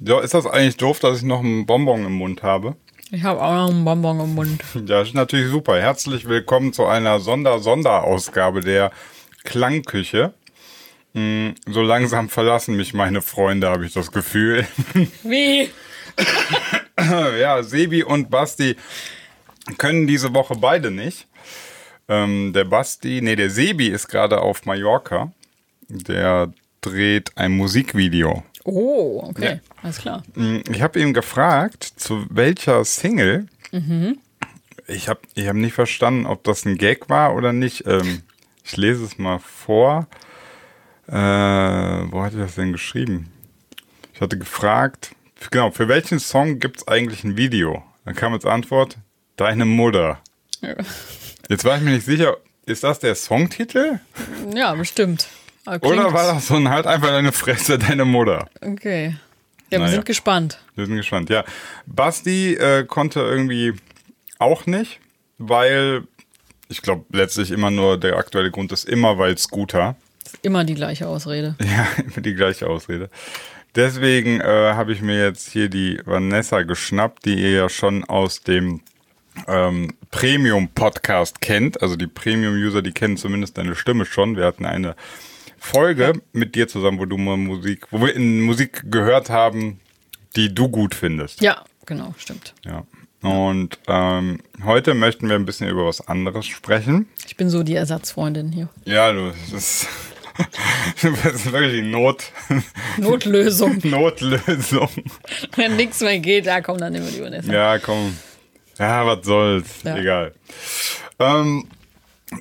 Ja, ist das eigentlich doof, dass ich noch einen Bonbon im Mund habe? Ich habe auch noch einen Bonbon im Mund. Ja, ist natürlich super. Herzlich willkommen zu einer Sonder-Sonderausgabe der Klangküche. Hm, So langsam verlassen mich meine Freunde, habe ich das Gefühl. Wie? ja, Sebi und Basti können diese Woche beide nicht. Ähm, der Basti, nee, der Sebi ist gerade auf Mallorca. Der dreht ein Musikvideo. Oh, okay. Alles klar. Hm, Ich habe ihn gefragt, zu welcher Single. Ich habe ich hab nicht verstanden, ob das ein Gag war oder nicht. Ähm, ich lese es mal vor. Äh, wo hat er das denn geschrieben? Ich hatte gefragt, genau, für welchen Song gibt es eigentlich ein Video? Dann kam als Antwort, Deine Mutter. Ja. Jetzt war ich mir nicht sicher, ist das der Songtitel? Ja, bestimmt. Aber klingt- Oder war das so ein halt einfach deine Fresse, deine Mutter? Okay. Ja, wir Naja. sind gespannt. Wir sind gespannt, ja. Basti äh, konnte irgendwie auch nicht, weil ich glaube letztlich immer nur der aktuelle Grund ist immer, weil Scooter. Das ist immer die gleiche Ausrede. Ja, immer die gleiche Ausrede. Deswegen äh, habe ich mir jetzt hier die Vanessa geschnappt, die ihr ja schon aus dem ähm, Premium-Podcast kennt. Also die Premium-User, die kennen zumindest deine Stimme schon. Wir hatten eine Folge mit dir zusammen, wo du mal Musik, wo wir in Musik gehört haben, die du gut findest. Ja, genau, stimmt. Ja. Und ähm, heute möchten wir ein bisschen über was anderes sprechen. Ich bin so die Ersatzfreundin hier. Ja, du, das ist, das ist wirklich die Not, Notlösung. Notlösung. Wenn nichts mehr geht, da kommt dann immer die Vanessa. Ja, komm. Ja, was soll's. Ja. Egal. Ähm,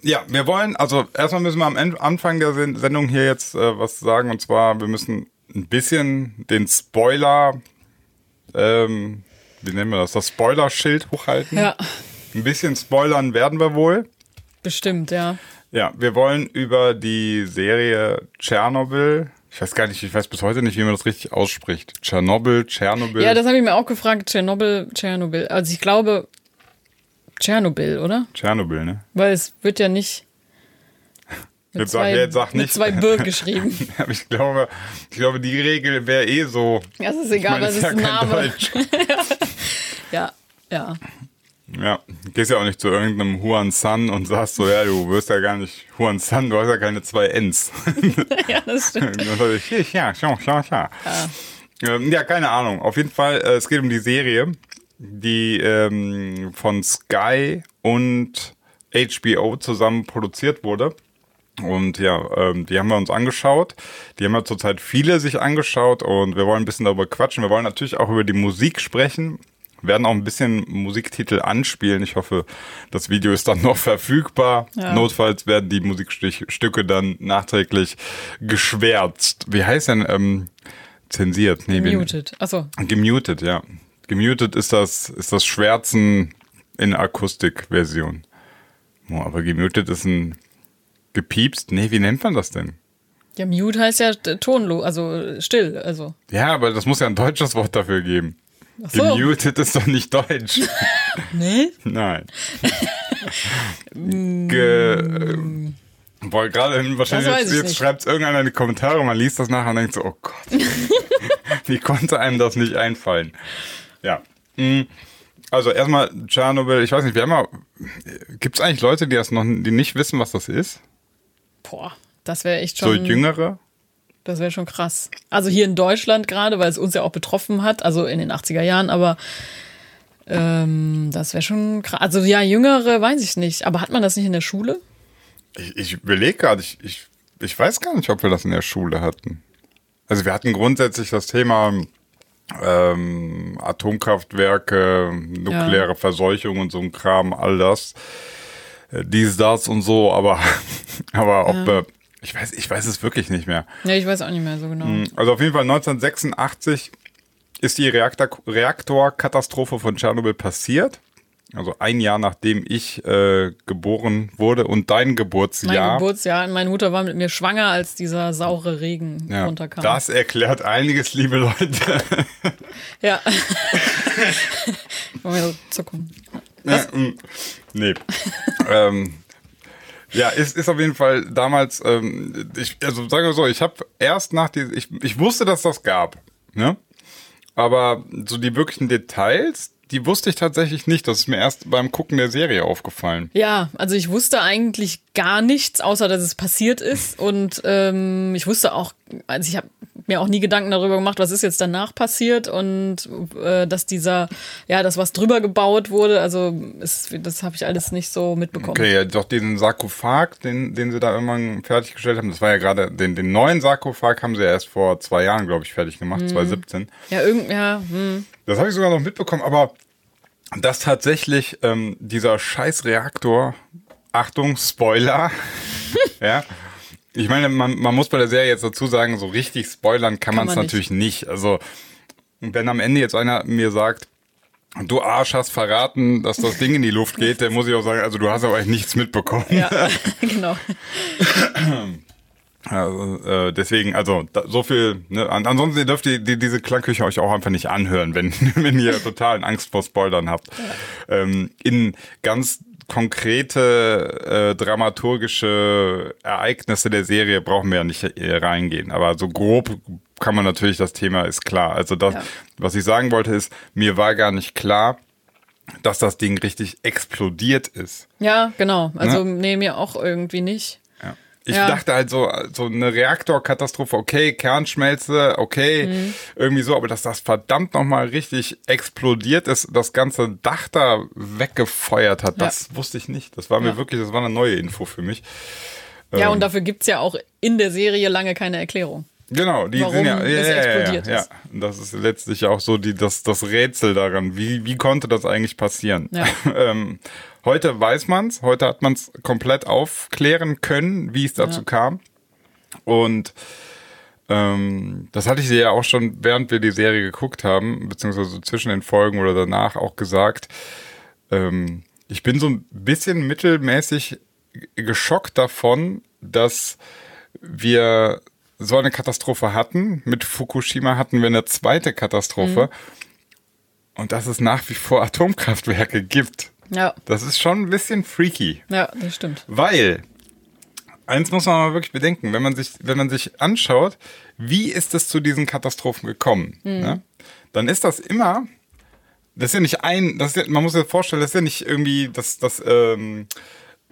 ja, wir wollen, also erstmal müssen wir am Anfang der Sen- Sendung hier jetzt äh, was sagen. Und zwar, wir müssen ein bisschen den Spoiler, ähm, wie nennen wir das, das Spoiler-Schild hochhalten. Ja, Ein bisschen spoilern werden wir wohl. bestimmt, ja. Ja, wir wollen über die Serie Tschernobyl. Ich weiß gar nicht, ich weiß bis heute nicht, wie man das richtig ausspricht. Tschernobyl, Tschernobyl. Ja, das habe ich mir auch gefragt. Tschernobyl, Tschernobyl. Also ich glaube Tschernobyl, oder? Tschernobyl, ne? Weil es wird ja nicht mit Jetzt sag- jetzt sag mit nicht. zwei B geschrieben. Aber ich glaube, ich glaube, die Regel wäre eh so. Das ist Ich egal, das ist ist ja Name. Ja, ja. Ja, du gehst ja auch nicht zu irgendeinem Huan San und sagst so, ja, du wirst ja gar nicht Huan San, du hast ja keine zwei Ns. Ja, das stimmt. Ja, schau, schau, schau. Ja, keine Ahnung. Auf jeden Fall, äh, es geht um die Serie, die ähm, von Sky und HBO zusammen produziert wurde. Und ja, ähm, die haben wir uns angeschaut. Die haben ja zurzeit viele sich angeschaut und wir wollen ein bisschen darüber quatschen. Wir wollen natürlich auch über die Musik sprechen. Werden auch ein bisschen Musiktitel anspielen. Ich hoffe, das Video ist dann noch verfügbar. Ja. Notfalls werden die Musikstücke dann nachträglich geschwärzt. Wie heißt denn ähm, zensiert? Nee, Muted. Achso, Gemutet, ja. Gemutet ist das, ist das Schwärzen in Akustikversion. Oh, aber gemutet ist ein gepiepst. Nee, wie nennt man das denn? ja, Mute heißt ja tonlos, also still, also. Ja, aber das muss ja ein deutsches Wort dafür geben. Ach so. Gemutet ist doch nicht deutsch. Nee? Nein. Ge, boah, gerade wahrscheinlich jetzt, jetzt schreibt irgendeiner in die Kommentare, man liest das nachher und denkt so, oh Gott, wie konnte einem das nicht einfallen? Ja. Mm, Also erstmal Tschernobyl, ich weiß nicht, wir haben gibt es eigentlich Leute, die das noch, die nicht wissen, was das ist? Boah, das wäre echt So schon. Jüngere? Das wäre schon krass. Also hier in Deutschland gerade, weil es uns ja auch betroffen hat, also in den 80er Jahren, aber ähm, das wäre schon krass. Also ja, Jüngere weiß ich nicht. Aber hat man das nicht in der Schule? Ich, ich überlege gerade, ich, ich, ich weiß gar nicht, ob wir das in der Schule hatten. Also wir hatten grundsätzlich das Thema ähm, Atomkraftwerke, nukleare Verseuchung und so ein Kram, all das, äh, dies, das und so, aber, aber ob, äh, ich weiß, ich weiß es wirklich nicht mehr. Ja, ich weiß auch nicht mehr so genau. Also auf jeden Fall 1986 ist die Reaktor Reaktorkatastrophe von Tschernobyl passiert. Also ein Jahr nachdem ich äh, geboren wurde und dein Mein Geburtsjahr. Geburtsjahr, meine Mutter war mit mir schwanger, als dieser saure Regen ja, runterkam. das erklärt einiges, liebe Leute. Ja. Wollen wir so zucken. Ja, mm, nee. ähm, ja, ist, ist auf jeden Fall damals, ähm, ich, also sagen wir so, ich habe erst nach die, ich, ich wusste, dass das gab, ne? aber so die wirklichen Details, die wusste ich tatsächlich nicht. Das ist mir erst beim Gucken der Serie aufgefallen. Ja, also ich wusste eigentlich gar nichts, außer dass es passiert ist. Und ähm, ich wusste auch, also ich habe mir auch nie Gedanken darüber gemacht, was ist jetzt danach passiert und äh, dass dieser, ja, das was drüber gebaut wurde. Also ist, das habe ich alles nicht so mitbekommen. Okay, ja, doch diesen Sarkophag, den, den sie da irgendwann fertiggestellt haben, das war ja gerade, den, den neuen Sarkophag haben sie ja erst vor zwei Jahren, glaube ich, fertig gemacht, 2017. Ja, irgend, ja, hm. Das habe ich sogar noch mitbekommen, aber dass tatsächlich ähm, dieser scheiß Reaktor, Achtung, Spoiler, ja, ich meine, man, man muss bei der Serie jetzt dazu sagen, so richtig spoilern kann, Kann man es natürlich nicht. Also, wenn am Ende jetzt einer mir sagt, du Arsch hast verraten, dass das Ding in die Luft geht, dann muss ich auch sagen, also du hast aber echt nichts mitbekommen. ja, genau. Also, äh, deswegen, also da, so viel. Ne? An, ansonsten dürft ihr die, diese Klangküche euch auch einfach nicht anhören, wenn, wenn ihr totalen Angst vor Spoilern habt. Ähm, in ganz konkrete äh, dramaturgische Ereignisse der Serie brauchen wir ja nicht äh, reingehen. Aber so grob kann man natürlich, das Thema ist klar. Also das, Ja. was ich sagen wollte, ist, mir war gar nicht klar, dass das Ding richtig explodiert ist. Ja, genau. Also nee, mir auch irgendwie nicht. Ich Ja. dachte halt so, so eine Reaktorkatastrophe, okay, Kernschmelze, okay, Mhm. irgendwie so, aber dass das verdammt nochmal richtig explodiert ist, das ganze Dach da weggefeuert hat, Ja. das wusste ich nicht. Das war mir Ja. wirklich, das war eine neue Info für mich. Ja, Ähm, und dafür gibt's ja auch in der Serie lange keine Erklärung. Genau, die warum sind ja, ja, ja, explodiert ja, ja. Das ist letztlich auch so die, das, das Rätsel daran. Wie, wie konnte das eigentlich passieren? Ja. ähm, heute weiß man's, heute hat man's komplett aufklären können, wie es dazu Ja. kam. Und ähm, das hatte ich dir ja auch schon, während wir die Serie geguckt haben, beziehungsweise zwischen den Folgen oder danach auch gesagt. Ähm, ich bin so ein bisschen mittelmäßig geschockt davon, dass wir so eine Katastrophe hatten. Mit Fukushima hatten wir eine zweite Katastrophe. Und dass es nach wie vor Atomkraftwerke gibt. Ja, Das ist schon ein bisschen freaky. ja, das stimmt. Weil, eins muss man mal wirklich bedenken, wenn man sich, wenn man sich anschaut, wie ist es zu diesen Katastrophen gekommen, ne? dann ist das immer, das ist ja nicht ein, das ja, man muss sich vorstellen, das ist ja nicht irgendwie, dass das, ähm,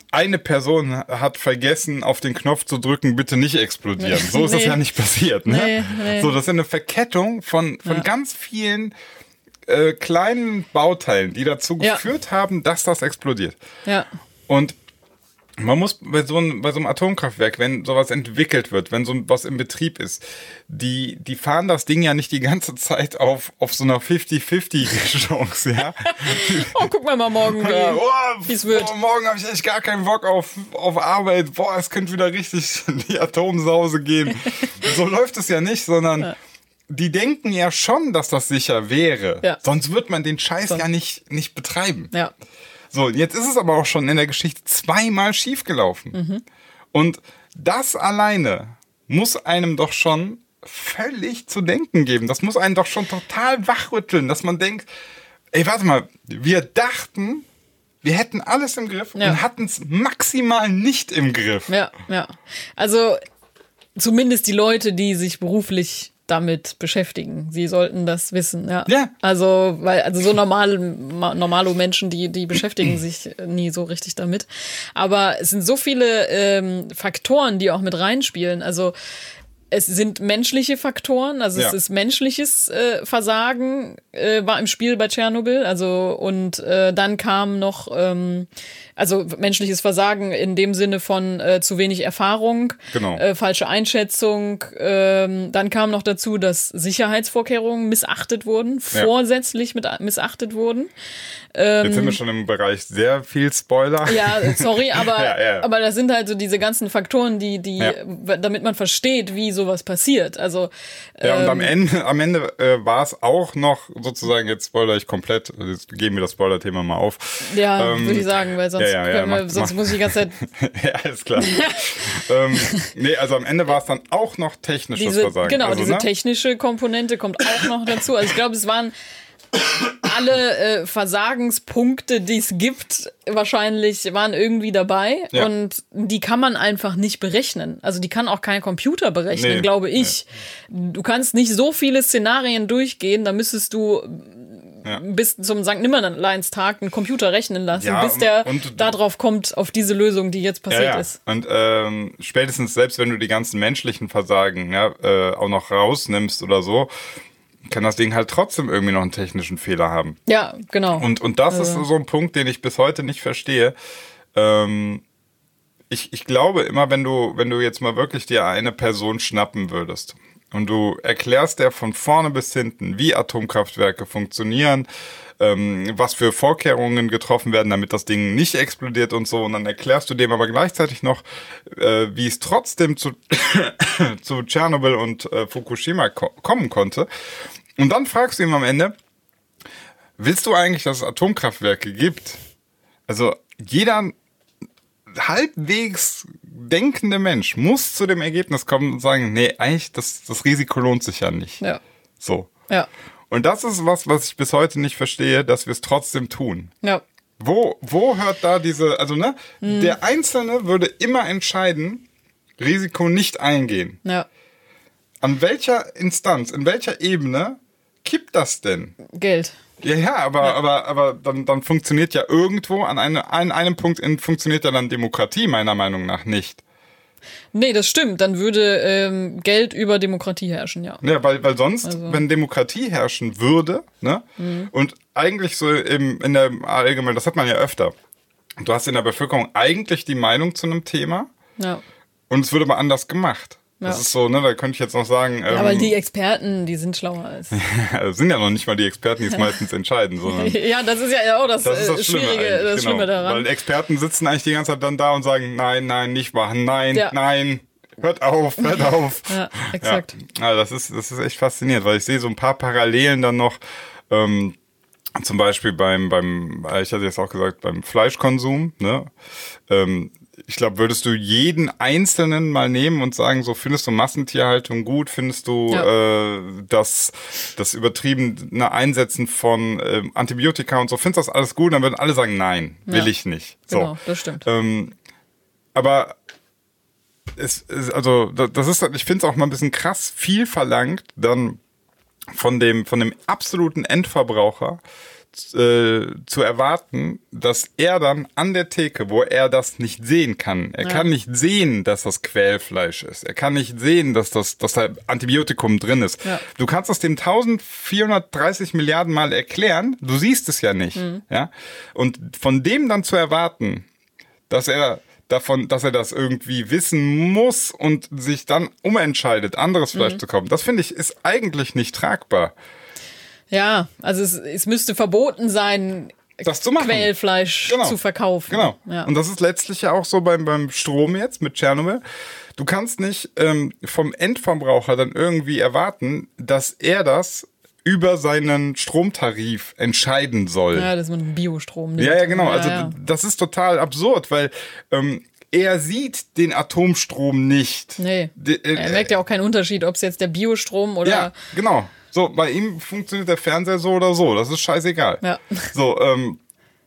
eine Person hat vergessen, auf den Knopf zu drücken, bitte nicht explodieren. So ist das Nee. ja nicht passiert. Ne? Nee, nee. So, das ist ja eine Verkettung von, von ganz vielen äh, kleinen Bauteilen, die dazu Ja. geführt haben, dass das explodiert. Ja, Und man muss bei so, einem, bei so einem Atomkraftwerk, wenn sowas entwickelt wird, wenn so was im Betrieb ist, die, die fahren das Ding ja nicht die ganze Zeit auf, auf so einer 50-50-Chance, ja. Oh, guck mal mal morgen, wie, Ja, oh, wie's wird. boah, morgen habe ich echt gar keinen Bock auf, auf Arbeit. Boah, es könnte wieder richtig in die Atomsause gehen. so läuft es ja nicht, sondern die denken ja schon, dass das sicher wäre. Ja. Sonst wird man den Scheiß Sonst- ja nicht, nicht betreiben. Ja, So, jetzt ist es aber auch schon in der Geschichte zweimal schiefgelaufen. Mhm. Und das alleine muss einem doch schon völlig zu denken geben. Das muss einen doch schon total wachrütteln, dass man denkt, ey, warte mal, wir dachten, wir hätten alles im Griff Ja. und hatten es maximal nicht im Griff. ja, ja. Also zumindest die Leute, die sich beruflich damit beschäftigen. Sie sollten das wissen, ja. Ja. Also, weil, also so normale, ma- normale Menschen, die, die beschäftigen sich nie so richtig damit. Aber es sind so viele ähm, Faktoren, die auch mit reinspielen. Also, es sind menschliche Faktoren, also Ja. es ist menschliches äh, Versagen äh, war im Spiel bei Tschernobyl, also und äh, dann kam noch ähm, also menschliches Versagen in dem Sinne von äh, zu wenig Erfahrung, Genau. äh, falsche Einschätzung. Ähm, dann kam noch dazu, dass Sicherheitsvorkehrungen missachtet wurden, Ja. vorsätzlich mit, missachtet wurden. Jetzt sind wir schon im Bereich sehr viel Spoiler. Ähm, Ja, sorry, aber, Ja, ja. aber das sind halt so diese ganzen Faktoren, die, die, Ja. damit man versteht, wie sowas passiert. Also Ja, und am ähm, Ende, am Ende äh, war es auch noch sozusagen, jetzt spoiler ich komplett, jetzt geben wir das Spoiler-Thema mal auf. Ja, Ähm, würde ich sagen, weil sonst, ja, ja, wir, mach- sonst mach. muss ich die ganze Zeit ja, alles klar. ähm, nee, also am Ende war es dann auch noch technisches diese, Versagen. genau, also, diese ne? technische Komponente kommt auch noch dazu. Also ich glaube, es waren alle äh, Versagenspunkte, die es gibt, wahrscheinlich waren irgendwie dabei. Ja. Und die kann man einfach nicht berechnen. Also die kann auch kein Computer berechnen, Nee, glaube ich. Du kannst nicht so viele Szenarien durchgehen, da müsstest du Ja. bis zum St. Nimmerleinstag einen Computer rechnen lassen, Ja, bis der darauf kommt, auf diese Lösung, die jetzt passiert ja, ja. ist. Und ähm, spätestens selbst wenn du die ganzen menschlichen Versagen äh, auch noch rausnimmst oder so, kann das Ding halt trotzdem irgendwie noch einen technischen Fehler haben. Ja, genau. Und, und das ist so ein Punkt, den ich bis heute nicht verstehe. Ähm, ich, ich glaube immer, wenn du, wenn du jetzt mal wirklich dir eine Person schnappen würdest und du erklärst der von vorne bis hinten, wie Atomkraftwerke funktionieren, ähm, was für Vorkehrungen getroffen werden, damit das Ding nicht explodiert und so, und dann erklärst du dem aber gleichzeitig noch, äh, wie es trotzdem zu, zu Tschernobyl und äh, Fukushima ko kommen konnte. Und dann fragst du ihm am Ende, Willst du eigentlich, dass es Atomkraftwerke gibt? Also jeder halbwegs denkende Mensch muss zu dem Ergebnis kommen und sagen, nee, eigentlich das, das Risiko lohnt sich ja nicht. ja. So. Ja. Und das ist was, was ich bis heute nicht verstehe, dass wir es trotzdem tun. Ja. Wo, wo hört da diese, also ne, der Einzelne würde immer entscheiden, Risiko nicht eingehen. Ja. An welcher Instanz, in welcher Ebene kippt das denn? Geld. Ja, ja, aber, aber, aber dann, dann funktioniert ja irgendwo an, eine, an einem Punkt in, funktioniert ja dann Demokratie meiner Meinung nach nicht. Nee, das stimmt. Dann würde ähm, Geld über Demokratie herrschen, ja. Ja, weil, weil sonst, Also- wenn Demokratie herrschen würde, ne, und eigentlich so im, in der allgemein, das hat man ja öfter. Du hast in der Bevölkerung eigentlich die Meinung zu einem Thema Ja. und es wird aber anders gemacht. Das Ja. ist so, ne, da könnte ich jetzt noch sagen, ähm, Ja, weil die Experten, die sind schlauer als. das sind ja noch nicht mal die Experten, die es meistens entscheiden, sondern ja, das ist ja auch das, Das ist äh, das Schlimme, Schwierige, das genau. Schlimme daran. Weil Experten sitzen eigentlich die ganze Zeit dann da und sagen, nein, nein, nicht machen, nein, Ja. nein, hört auf, hört auf. Ja, exakt. Ja, also das ist, das ist echt faszinierend, weil ich sehe so ein paar Parallelen dann noch, ähm, zum Beispiel beim, beim, äh, ich hatte jetzt auch gesagt, beim Fleischkonsum, ne? Ähm, ich glaube, würdest du jeden Einzelnen mal nehmen und sagen, so findest du Massentierhaltung gut, findest du äh, das, das übertriebene Einsetzen von ähm, Antibiotika und so, findest du das alles gut? Dann würden alle sagen, nein, will Ja. ich nicht. So. Genau, das stimmt. Ähm, aber es, es, also da- das ist, ich finde es auch mal ein bisschen krass viel verlangt, dann von dem, von dem absoluten Endverbraucher äh, zu erwarten, dass er dann an der Theke, wo er das nicht sehen kann, er Ja. kann nicht sehen, dass das Quälfleisch ist, er kann nicht sehen, dass das, dass da Antibiotikum drin ist. Ja. Du kannst es dem 1430 Milliarden Mal erklären, du siehst es ja nicht, Mhm. ja. Und von dem dann zu erwarten, dass er davon, dass er das irgendwie wissen muss und sich dann umentscheidet, anderes Fleisch Mhm. zu kaufen. Das finde ich ist eigentlich nicht tragbar. Ja, also es, es müsste verboten sein, Das zu machen. Quellfleisch Genau. zu verkaufen. Genau. Ja. Und das ist letztlich ja auch so beim, beim Strom jetzt mit Tschernobyl. Du kannst nicht ähm, vom Endverbraucher dann irgendwie erwarten, dass er das über seinen Stromtarif entscheiden soll. ja, dass man Biostrom nimmt. Ja, ja, genau. Also ja. das ist total absurd, weil ähm, er sieht den Atomstrom nicht. Nee. Die- äh, Er merkt ja auch keinen Unterschied, ob es jetzt der Biostrom oder. ja, genau. So, bei ihm funktioniert der Fernseher so oder so. Das ist scheißegal. Ja. So, ähm,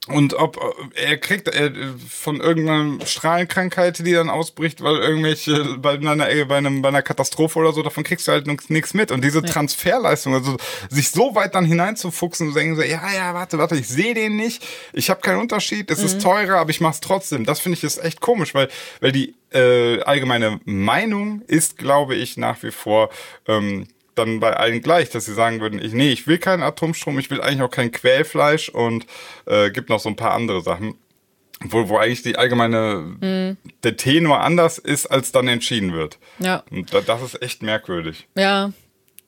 und ob äh, er kriegt äh, von irgendeiner Strahlenkrankheit, die dann ausbricht, weil irgendwelche bei einer, bei, einem, bei einer Katastrophe oder so, davon kriegst du halt nichts mit. Und diese Transferleistung, also sich so weit dann hineinzufuchsen und denken so, ja, ja, warte, warte, ich sehe den nicht, ich habe keinen Unterschied, es ist teurer, aber ich mach's trotzdem. Das finde ich ist echt komisch, weil, weil die äh, allgemeine Meinung ist, glaube ich, nach wie vor ähm, dann bei allen gleich, dass sie sagen würden, ich, nee, ich will keinen Atomstrom, ich will eigentlich auch kein Quälfleisch und äh, gibt noch so ein paar andere Sachen. Wo, wo eigentlich die allgemeine, der Tenor anders ist, als dann entschieden wird. Ja. Und da, das ist echt merkwürdig. Ja,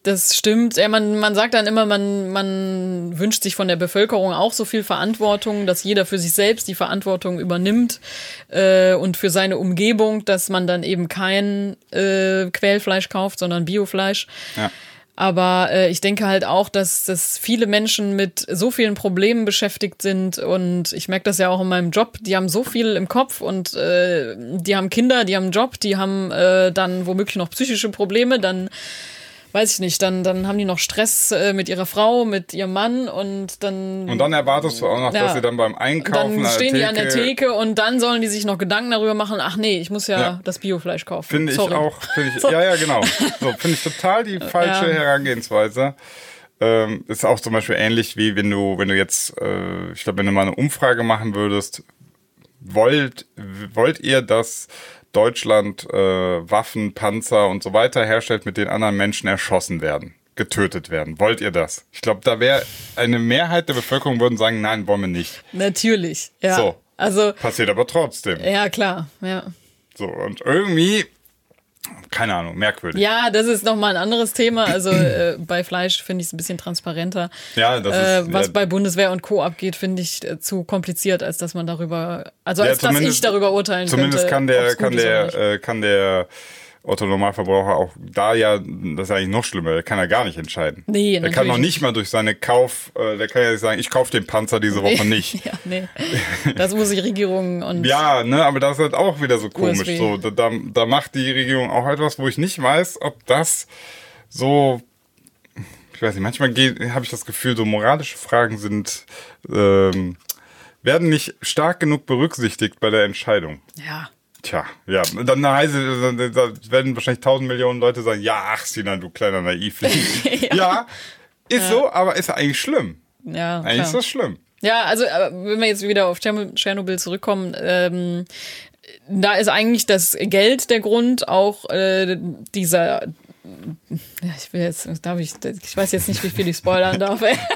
das stimmt. Ja, man, man sagt dann immer, man, man wünscht sich von der Bevölkerung auch so viel Verantwortung, dass jeder für sich selbst die Verantwortung übernimmt äh, und für seine Umgebung, dass man dann eben kein äh, Quellfleisch kauft, sondern Biofleisch. Ja. Aber äh, ich denke halt auch, dass, dass viele Menschen mit so vielen Problemen beschäftigt sind und ich merke das ja auch in meinem Job, die haben so viel im Kopf und äh, die haben Kinder, die haben einen Job, die haben äh, dann womöglich noch psychische Probleme, dann weiß ich nicht, dann, dann haben die noch Stress äh, mit ihrer Frau, mit ihrem Mann und dann. Und dann erwartest du auch noch, Ja. dass sie dann beim Einkaufen dann stehen die an der Theke und dann sollen die sich noch Gedanken darüber machen, ach nee, ich muss ja, Ja. das Biofleisch kaufen. Finde ich Sorry. auch, finde ich, ja, ja, genau. So, finde ich total die falsche Ja. Herangehensweise. Ähm, ist auch zum Beispiel ähnlich wie wenn du, wenn du jetzt, äh, ich glaube, wenn du mal eine Umfrage machen würdest, wollt, wollt ihr, dass Deutschland äh, Waffen, Panzer und so weiter herstellt, mit denen anderen Menschen erschossen werden, getötet werden? Wollt ihr das? Ich glaube, da wäre eine Mehrheit der Bevölkerung würden sagen, nein, wollen wir nicht. Natürlich, ja. So. Also, Passiert aber trotzdem. ja, klar, ja. So, und irgendwie, keine Ahnung, merkwürdig. Ja, das ist nochmal ein anderes Thema. Also äh, bei Fleisch finde ich es ein bisschen transparenter. Ja, das äh, ist- was ja. bei Bundeswehr und Co. abgeht, finde ich äh, zu kompliziert, als dass man darüber, also Ja, als dass ich zumindest- darüber urteilen Zumindest könnte. kann der, kann der, äh, kann der Otto Normalverbraucher auch da ja, das ist eigentlich noch schlimmer, der kann ja gar nicht entscheiden. Nee, Der kann noch nicht mal durch seine Kauf, äh, der kann ja nicht sagen, ich kaufe den Panzer diese Woche nicht. ja, nee. Das muss die Regierung und Ja, ne, aber das ist halt auch wieder so komisch. So, da, da, da macht die Regierung auch etwas, wo ich nicht weiß, ob das so. Ich weiß nicht, manchmal habe ich das Gefühl, so moralische Fragen sind, ähm, werden nicht stark genug berücksichtigt bei der Entscheidung. ja. Tja, ja, dann heißt es, da werden wahrscheinlich tausend Millionen Leute sagen, ja, ach Sinan, du kleiner Naivling. ja. ist so, aber ist ja eigentlich schlimm. Ja, Eigentlich klar. ist das schlimm. Ja, also wenn wir jetzt wieder auf Tscherno- Tschernobyl zurückkommen, ähm, da ist eigentlich das Geld der Grund, auch äh, dieser, ja, ich will jetzt, darf ich, ich weiß jetzt nicht, wie viel ich spoilern darf. Ey.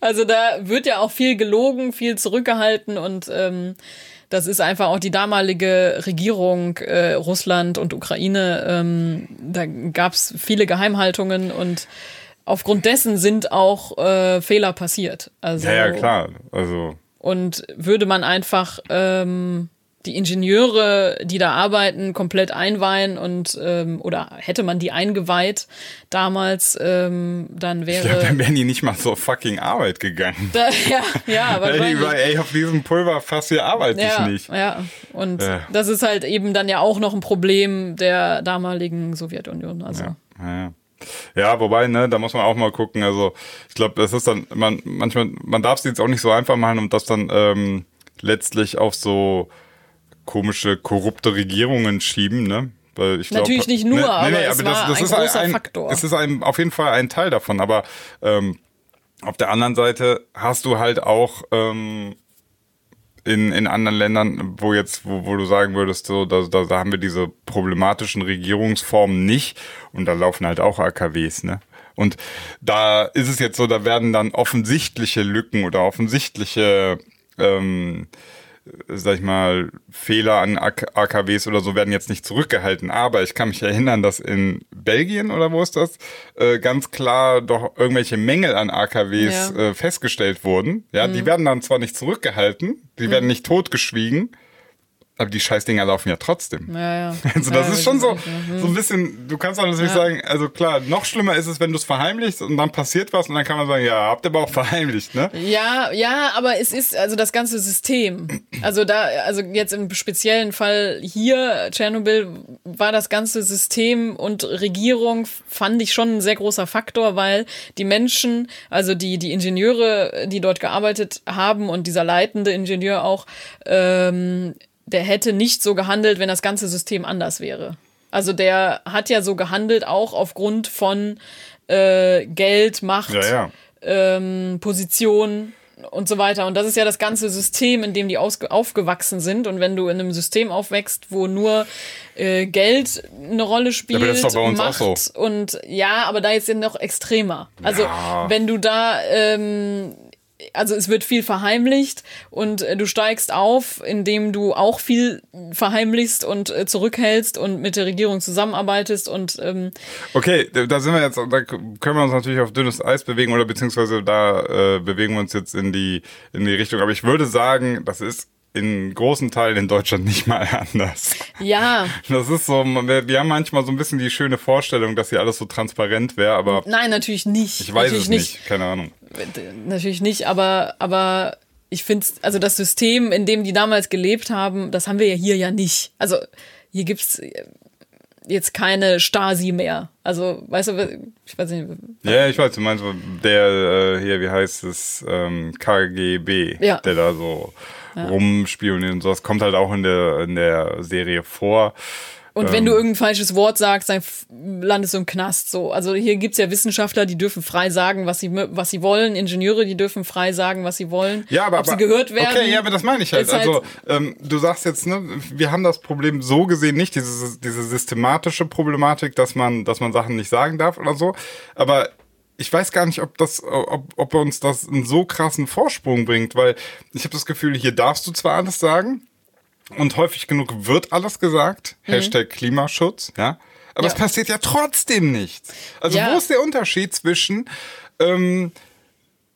Also da wird ja auch viel gelogen, viel zurückgehalten und ähm, das ist einfach auch die damalige Regierung äh, Russland und Ukraine. Ähm, da gab es viele Geheimhaltungen und aufgrund dessen sind auch äh, Fehler passiert. Also, Ja, ja, klar. Also, Und würde man einfach ähm, die Ingenieure, die da arbeiten, komplett einweihen und ähm, oder hätte man die eingeweiht damals, ähm, dann ja, wäre dann wären die nicht mal zur fucking Arbeit gegangen. da, ja, ja, Ey, wahrscheinlich. über- ey, auf diesem Pulverfass hier arbeite Ja, ich nicht. ja, und Ja. das ist halt eben dann ja auch noch ein Problem der damaligen Sowjetunion. Also Ja, ja. Ja, wobei, ne, da muss man auch mal gucken. Also, ich glaube, das ist dann, man, manchmal, man darf es jetzt auch nicht so einfach machen und das dann ähm, letztlich auf so komische, korrupte Regierungen schieben, ne? Weil ich glaub, Natürlich nicht nur, ne, aber nee, es aber das, war das ein ist großer ein, Faktor. Es ist ein, auf jeden Fall ein Teil davon, aber ähm, auf der anderen Seite hast du halt auch ähm, in, in anderen Ländern, wo jetzt, wo, wo du sagen würdest, so, da, da, da haben wir diese problematischen Regierungsformen nicht und da laufen halt auch AKWs, ne? Und da ist es jetzt so, da werden dann offensichtliche Lücken oder offensichtliche, ähm, sag ich mal, Fehler an AK AKWs oder so werden jetzt nicht zurückgehalten. Aber ich kann mich erinnern, dass in Belgien oder wo ist das, äh, ganz klar doch irgendwelche Mängel an AKWs Ja. äh, festgestellt wurden. Ja, Mhm. die werden dann zwar nicht zurückgehalten, die werden nicht totgeschwiegen, aber die Scheißdinger laufen ja trotzdem. ja, ja. Also das ja, ist schon so, so ein bisschen, du kannst auch natürlich sagen, also klar, noch schlimmer ist es, wenn du es verheimlichst und dann passiert was und dann kann man sagen, ja, habt ihr aber auch verheimlicht, ne? Ja, ja, aber es ist also das ganze System. Also da, also jetzt im speziellen Fall hier, Tschernobyl, war das ganze System und Regierung, fand ich schon ein sehr großer Faktor, weil die Menschen, also die, die Ingenieure, die dort gearbeitet haben und dieser leitende Ingenieur auch, ähm, der hätte nicht so gehandelt, wenn das ganze System anders wäre. Also der hat ja so gehandelt, auch aufgrund von äh, Geld, Macht, Ja, ja. ähm, Position und so weiter. Und das ist ja das ganze System, in dem die aufgewachsen sind. Und wenn du in einem System aufwächst, wo nur äh, Geld eine Rolle spielt, aber das ist bei uns auch Macht so. und ja, aber da ist ja noch extremer. Also Ja. wenn du da ähm, also es wird viel verheimlicht und äh, du steigst auf, indem du auch viel verheimlichst und äh, zurückhältst und mit der Regierung zusammenarbeitest und ähm, Okay, da sind wir jetzt, da können wir uns natürlich auf dünnes Eis bewegen oder beziehungsweise da äh, bewegen wir uns jetzt in die, in die Richtung. Aber ich würde sagen, das ist in großen Teilen in Deutschland nicht mal anders. ja, Das ist so, wir, wir haben manchmal so ein bisschen die schöne Vorstellung, dass hier alles so transparent wäre, aber nein, natürlich nicht. ich weiß natürlich es nicht. keine Ahnung. Natürlich nicht, aber, aber ich finde, also das System, in dem die damals gelebt haben, das haben wir ja hier ja nicht. Also hier gibt's jetzt keine Stasi mehr. Also, weißt du, ich weiß nicht. Ja, ich weiß, du meinst der äh, hier, wie heißt es, ähm, KGB, Ja. der da so rumspioniert und so. Das kommt halt auch in der, in der Serie vor. Und wenn du irgendein falsches Wort sagst, dann landest du im Knast. So. Also hier gibt's ja Wissenschaftler, die dürfen frei sagen, was sie, was sie wollen. Ingenieure, die dürfen frei sagen, was sie wollen. Ja, aber, Ob aber sie gehört werden. Okay, ja, aber das meine ich halt. halt- also ähm, du sagst jetzt, ne, wir haben das Problem so gesehen nicht, diese, diese systematische Problematik, dass man, dass man Sachen nicht sagen darf oder so. Aber ich weiß gar nicht, ob das, ob, ob uns das einen so krassen Vorsprung bringt, weil ich habe das Gefühl, hier darfst du zwar alles sagen und häufig genug wird alles gesagt. Hashtag Klimaschutz, ja. Aber Mhm. Ja. es passiert ja trotzdem nichts. Also Ja. wo ist der Unterschied zwischen ähm,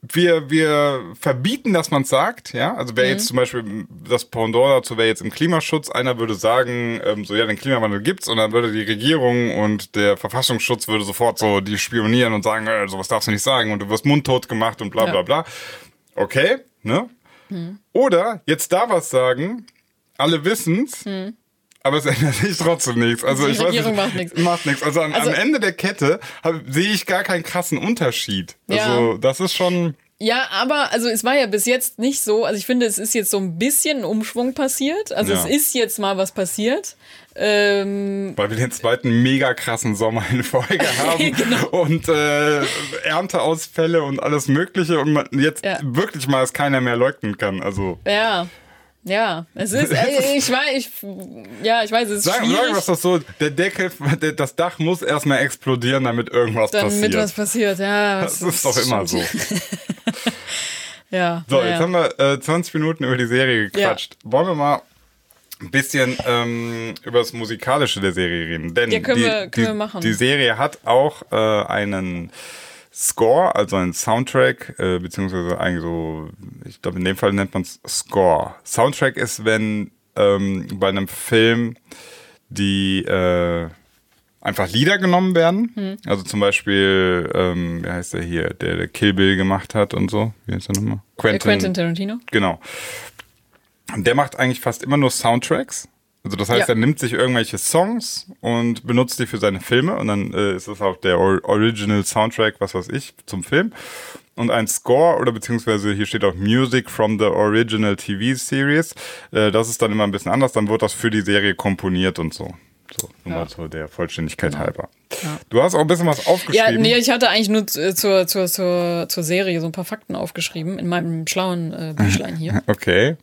wir, wir verbieten, dass man es sagt, ja. Also Mhm. wäre jetzt zum Beispiel das Pendant dazu wäre jetzt im Klimaschutz, einer würde sagen, ähm, so ja, den Klimawandel gibt's und dann würde die Regierung und der Verfassungsschutz würde sofort so die spionieren und sagen, äh, sowas darfst du nicht sagen und du wirst mundtot gemacht und bla Ja. bla bla. Okay, ne? Oder jetzt da was sagen, alle wissen's. Aber es ändert sich trotzdem nichts. Also Die ich weiß Regierung nicht, macht nichts. Macht nichts. Also, am- Also- am Ende der Kette hab, sehe ich gar keinen krassen Unterschied. Also Ja. das ist schon. Ja, aber also es war ja bis jetzt nicht so. Also ich finde, es ist jetzt so ein bisschen ein Umschwung passiert. Also Ja. es ist jetzt mal was passiert. Ähm, Weil wir den zweiten mega krassen Sommer in Folge haben Genau. und äh, Ernteausfälle und alles Mögliche und man jetzt Ja. wirklich mal es keiner mehr leugnen kann. Also ja. Ja, es ist, äh, ich weiß, ich, ja, ich weiß, es ist sagen, schwierig, sagen wir es doch so, der Deckel, das Dach muss erstmal explodieren, damit irgendwas damit passiert. was passiert. Ja, das ist doch immer so. Ja. So, ja, jetzt ja. haben wir äh, 20 Minuten über die Serie gequatscht. Wollen wir mal ein bisschen ähm, über das Musikalische der Serie reden? Denn Ja, können die, wir- können die, wir machen. die Serie hat auch äh, einen Score, also einen Soundtrack, äh, beziehungsweise eigentlich so, ich glaube in dem Fall nennt man es Score. Soundtrack ist, wenn ähm, bei einem Film die äh, einfach Lieder genommen werden. Hm. Also zum Beispiel, ähm, wie heißt der hier, der, der Kill Bill gemacht hat und so. Wie heißt der nochmal? Äh, Quentin Tarantino. Genau. Und Der macht eigentlich fast immer nur Soundtracks. Also das heißt, Ja. er nimmt sich irgendwelche Songs und benutzt die für seine Filme und dann äh, ist es auch der Or Original Soundtrack, was weiß ich, zum Film. Und ein Score oder beziehungsweise hier steht auch Music from the Original TV Series. Äh, das ist dann immer ein bisschen anders. Dann wird das für die Serie komponiert und so. So, nur Ja. mal so der Vollständigkeit halber. Ja. Du hast auch ein bisschen was Ja, aufgeschrieben. nee, ich hatte eigentlich nur zu- zur, zur, zur, zur Serie so ein paar Fakten aufgeschrieben in meinem schlauen äh, Büchlein hier. Okay.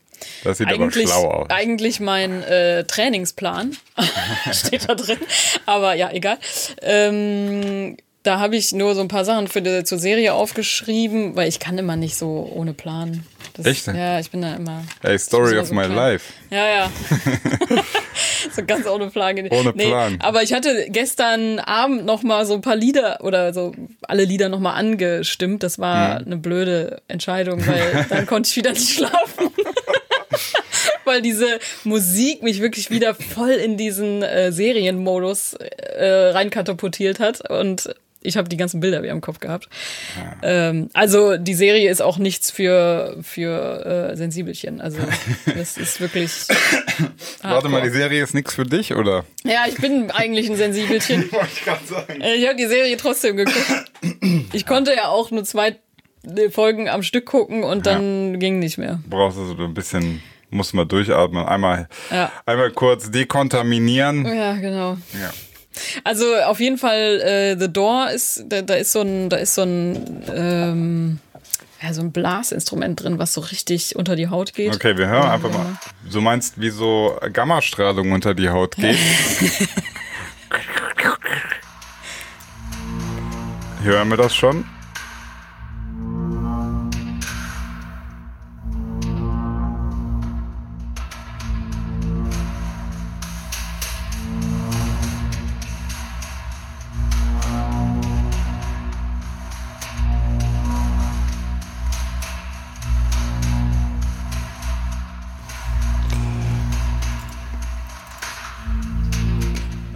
Das sieht eigentlich, aber schlau aus. eigentlich mein äh, Trainingsplan steht da drin, aber ja, egal. Ähm, da habe ich nur so ein paar Sachen für die, zur Serie aufgeschrieben, weil ich kann immer nicht so ohne Plan. Das, Echt? Ja, ich bin da immer. Hey, Story of my so klein. life. Ja, ja. so ganz ohne Plan. Ohne Plan. Aber ich hatte gestern Abend noch mal so ein paar Lieder oder so alle Lieder noch mal angestimmt. Das war Mhm. eine blöde Entscheidung, weil dann konnte ich wieder nicht schlafen. Weil diese Musik mich wirklich wieder voll in diesen äh, Serienmodus äh, reinkatapultiert hat und ich habe die ganzen Bilder wieder im Kopf gehabt. Ähm, also die Serie ist auch nichts für, für äh, Sensibelchen. Also das ist wirklich. Warte mal, die Serie ist nichts für dich, oder? Ja, ich bin eigentlich ein Sensibelchen. Wollte ich gerade sagen. Äh, Ich habe die Serie trotzdem geguckt. Ich konnte ja auch nur zwei Folgen am Stück gucken und dann ging nicht mehr. Brauchst du so ein bisschen, musst mal durchatmen, einmal, Ja. einmal kurz dekontaminieren. Ja, genau. Ja. Also auf jeden Fall äh, The Door ist da, da ist so ein da ist so ein ähm, ja, so ein Blasinstrument drin, was so richtig unter die Haut geht. Okay, wir hören einfach mal. Du meinst, wie so Gammastrahlung unter die Haut geht? Hören wir das schon?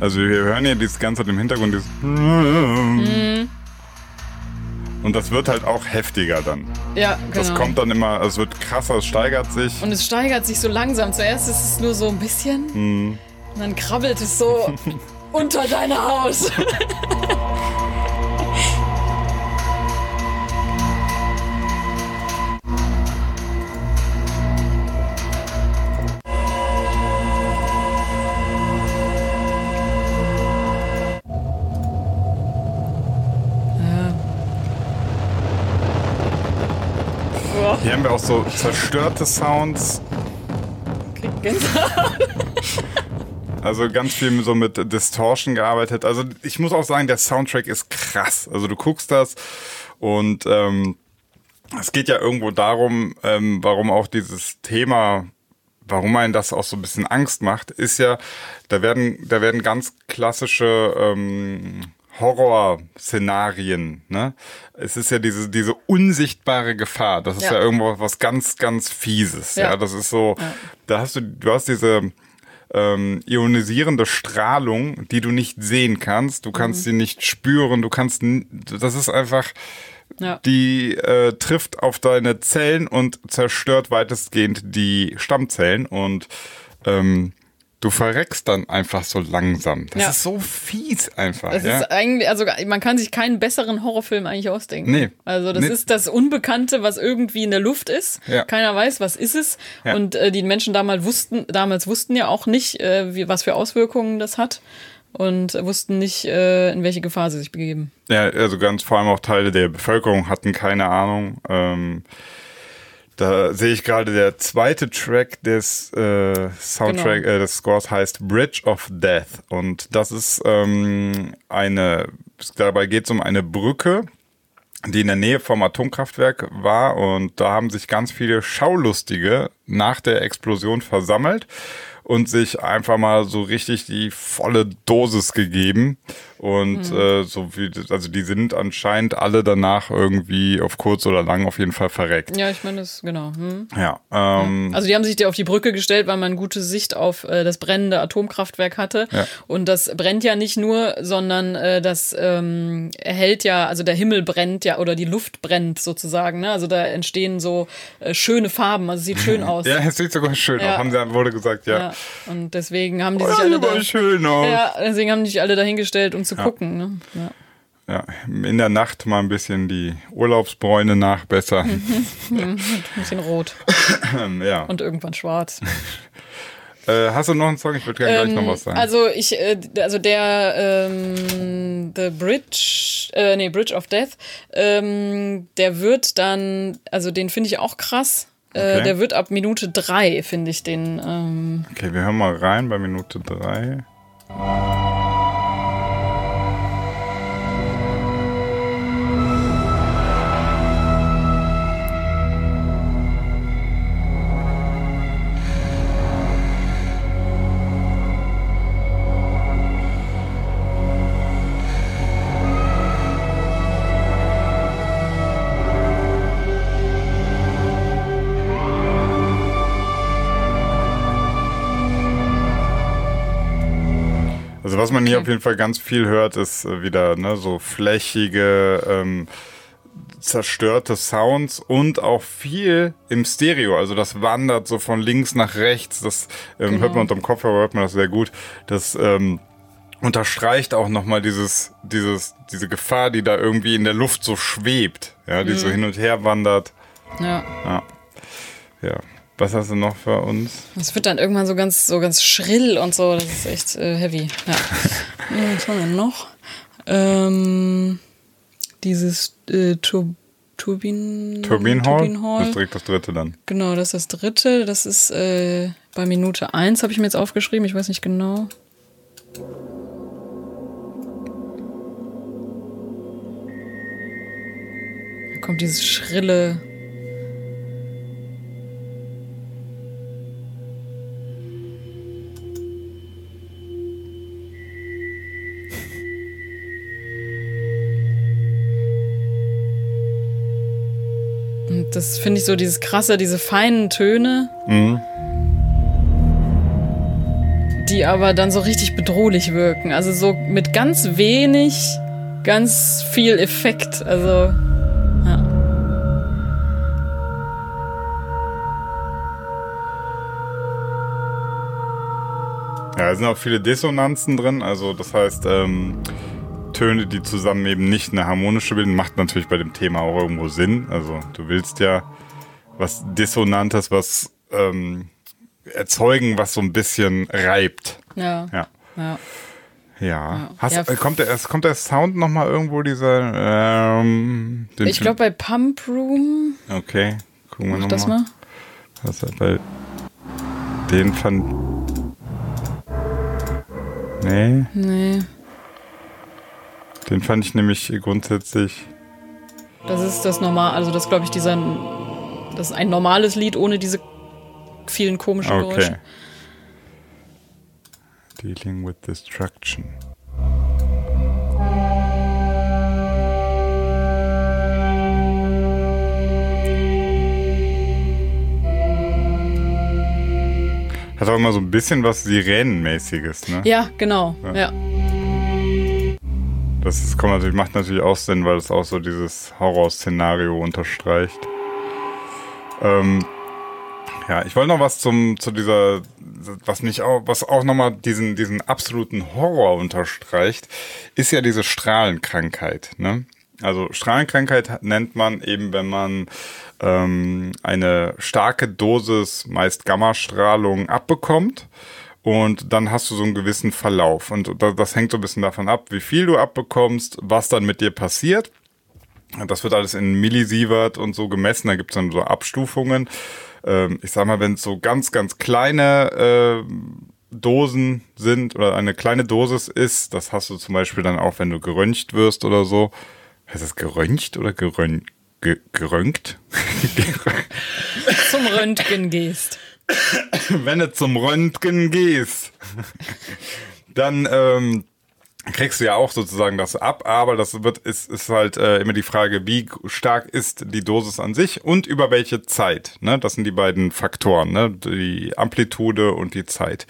Also wir hören ja dieses Ganze im Hintergrund. Dieses Und das wird halt auch heftiger dann. Ja, genau. Das kommt dann immer, es wird krasser, es steigert sich. Und es steigert sich so langsam. Zuerst ist es nur so ein bisschen. Mhm. Und dann krabbelt es so unter deine Haus. auch so zerstörte Sounds. Gänsehaut. Also ganz viel so mit Distortion gearbeitet. Also ich muss auch sagen, der Soundtrack ist krass. Also du guckst das und ähm, es geht ja irgendwo darum, ähm, warum auch dieses Thema, warum einen das auch so ein bisschen Angst macht, ist ja, da werden, da werden ganz klassische ähm, Horrorszenarien, ne? Es ist ja diese, diese unsichtbare Gefahr. Das ist ja, Ja. irgendwo was ganz, ganz Fieses. Ja, Ja. das ist so, da hast du, du hast diese, ähm, ionisierende Strahlung, die du nicht sehen kannst. Du kannst sie nicht spüren. Du kannst, das ist einfach, Ja. die äh, trifft auf deine Zellen und zerstört weitestgehend die Stammzellen und ähm, du verreckst dann einfach so langsam. Das Ja. ist so fies einfach. Es ja? ist eigentlich, also man kann sich keinen besseren Horrorfilm eigentlich ausdenken. Nee. Also das Nee. ist das Unbekannte, was irgendwie in der Luft ist. Ja. Keiner weiß, was ist es. Und äh, die Menschen damals wussten, damals wussten ja auch nicht, äh, wie, was für Auswirkungen das hat. Und wussten nicht, äh, in welche Gefahr sie sich begeben. Ja, also ganz vor allem auch Teile der Bevölkerung hatten keine Ahnung. Ähm, da sehe ich gerade der zweite Track des äh, Soundtrack Genau. äh, des Scores heißt Bridge of Death. Und das ist ähm, eine dabei geht es um eine Brücke, die in der Nähe vom Atomkraftwerk war. Und da haben sich ganz viele Schaulustige nach der Explosion versammelt und sich einfach mal so richtig die volle Dosis gegeben und äh, so wie also die sind anscheinend alle danach irgendwie auf kurz oder lang auf jeden Fall verreckt. Ja, ich meine, das, genau. Hm. Ja, ähm, Also die haben sich dir auf die Brücke gestellt, weil man gute Sicht auf äh, das brennende Atomkraftwerk hatte. Ja. Und das brennt ja nicht nur, sondern äh, das ähm, erhält ja, also der Himmel brennt ja oder die Luft brennt sozusagen. Ne? Also da entstehen so äh, schöne Farben, also es sieht schön aus. ja, es sieht sogar schön Ja. aus, haben sie wurde gesagt, ja. Ja. Und deswegen haben die Oh, sich alle da, schön aus. ja, deswegen haben die sich alle dahingestellt, um zu gucken. Ne? Ja. Ja, in der Nacht mal ein bisschen die Urlaubsbräune nachbessern. Ein bisschen rot ja. und irgendwann schwarz. Äh, hast du noch einen Song? Ich würde gerne gleich noch was sagen. Also ich, äh, also der ähm, The Bridge, äh, nee, Bridge of Death, ähm, der wird dann, also den finde ich auch krass. Äh, Okay. Der wird ab Minute drei, finde ich den. Ähm, okay, wir hören mal rein bei Minute drei. Hier auf jeden Fall ganz viel hört, ist äh, wieder ne, so flächige, ähm, zerstörte Sounds und auch viel im Stereo. Also das wandert so von links nach rechts. Das ähm, Genau. hört man unterm Kopfhörer, hört man das sehr gut. Das ähm, unterstreicht auch nochmal dieses, dieses, diese Gefahr, die da irgendwie in der Luft so schwebt, ja, die so hin und her wandert. ja. Ja. Ja. Was hast du noch für uns? Das wird dann irgendwann so ganz, so ganz schrill und so. Das ist echt äh, heavy. Ja. Was haben wir noch? Ähm, dieses äh, Tur Turbin Turbine Hall? Turbine Hall. Das ist direkt das dritte dann. Genau, das ist das dritte. Das ist äh, bei Minute 1, habe ich mir jetzt aufgeschrieben. Ich weiß nicht genau. Da kommt dieses schrille. Das finde ich so dieses krasse, diese feinen Töne, Mhm. die aber dann so richtig bedrohlich wirken. Also so mit ganz wenig, ganz viel Effekt. Also ja. Ja, es sind auch viele Dissonanzen drin, also das heißt, ähm, Töne, die zusammen eben nicht eine harmonische bilden, macht natürlich bei dem Thema auch irgendwo Sinn. Also du willst ja was Dissonantes, was ähm, erzeugen, was so ein bisschen reibt. Ja. Ja. Ja. Ja. Hast, Ja, äh, kommt, der, kommt der Sound nochmal irgendwo, dieser. Ähm, Ich glaube bei Pump Room. Okay, gucken wir Mach das nochmal. mal. Was er bei. Den fand. Nee, Nee. Den fand ich nämlich grundsätzlich. Das ist das normal, also das glaube ich dieser, das ist ein normales Lied ohne diese vielen komischen Okay. Geräusche. Dealing with Destruction. Hat auch immer so ein bisschen was Sirenenmäßiges, ne? Ja, genau. Ja. Das ist, kommt natürlich, macht natürlich auch Sinn, weil es auch so dieses Horrorszenario unterstreicht. Ähm, ja, ich wollte noch was zum, zu dieser, was nicht auch, was auch nochmal diesen, diesen absoluten Horror unterstreicht, ist ja diese Strahlenkrankheit, ne? Also Strahlenkrankheit nennt man eben, wenn man ähm, eine starke Dosis, meist Gammastrahlung, abbekommt. Und dann hast du so einen gewissen Verlauf. Und da- das hängt so ein bisschen davon ab, wie viel du abbekommst, was dann mit dir passiert. Das wird alles in Millisievert und so gemessen. Da gibt es dann so Abstufungen. Ähm, ich sag mal, wenn es so ganz, ganz kleine äh, Dosen sind oder eine kleine Dosis ist, das hast du zum Beispiel dann auch, wenn du geröntgt wirst oder so. Heißt das geröntgt oder gerön ge geröntgt? Zum Röntgen gehst. wenn du zum Röntgen gehst, dann ähm, kriegst du ja auch sozusagen das ab, aber das wird ist, ist halt äh, immer die Frage, wie stark ist die Dosis an sich und über welche Zeit. Ne? Das sind die beiden Faktoren, ne? die Amplitude und die Zeit.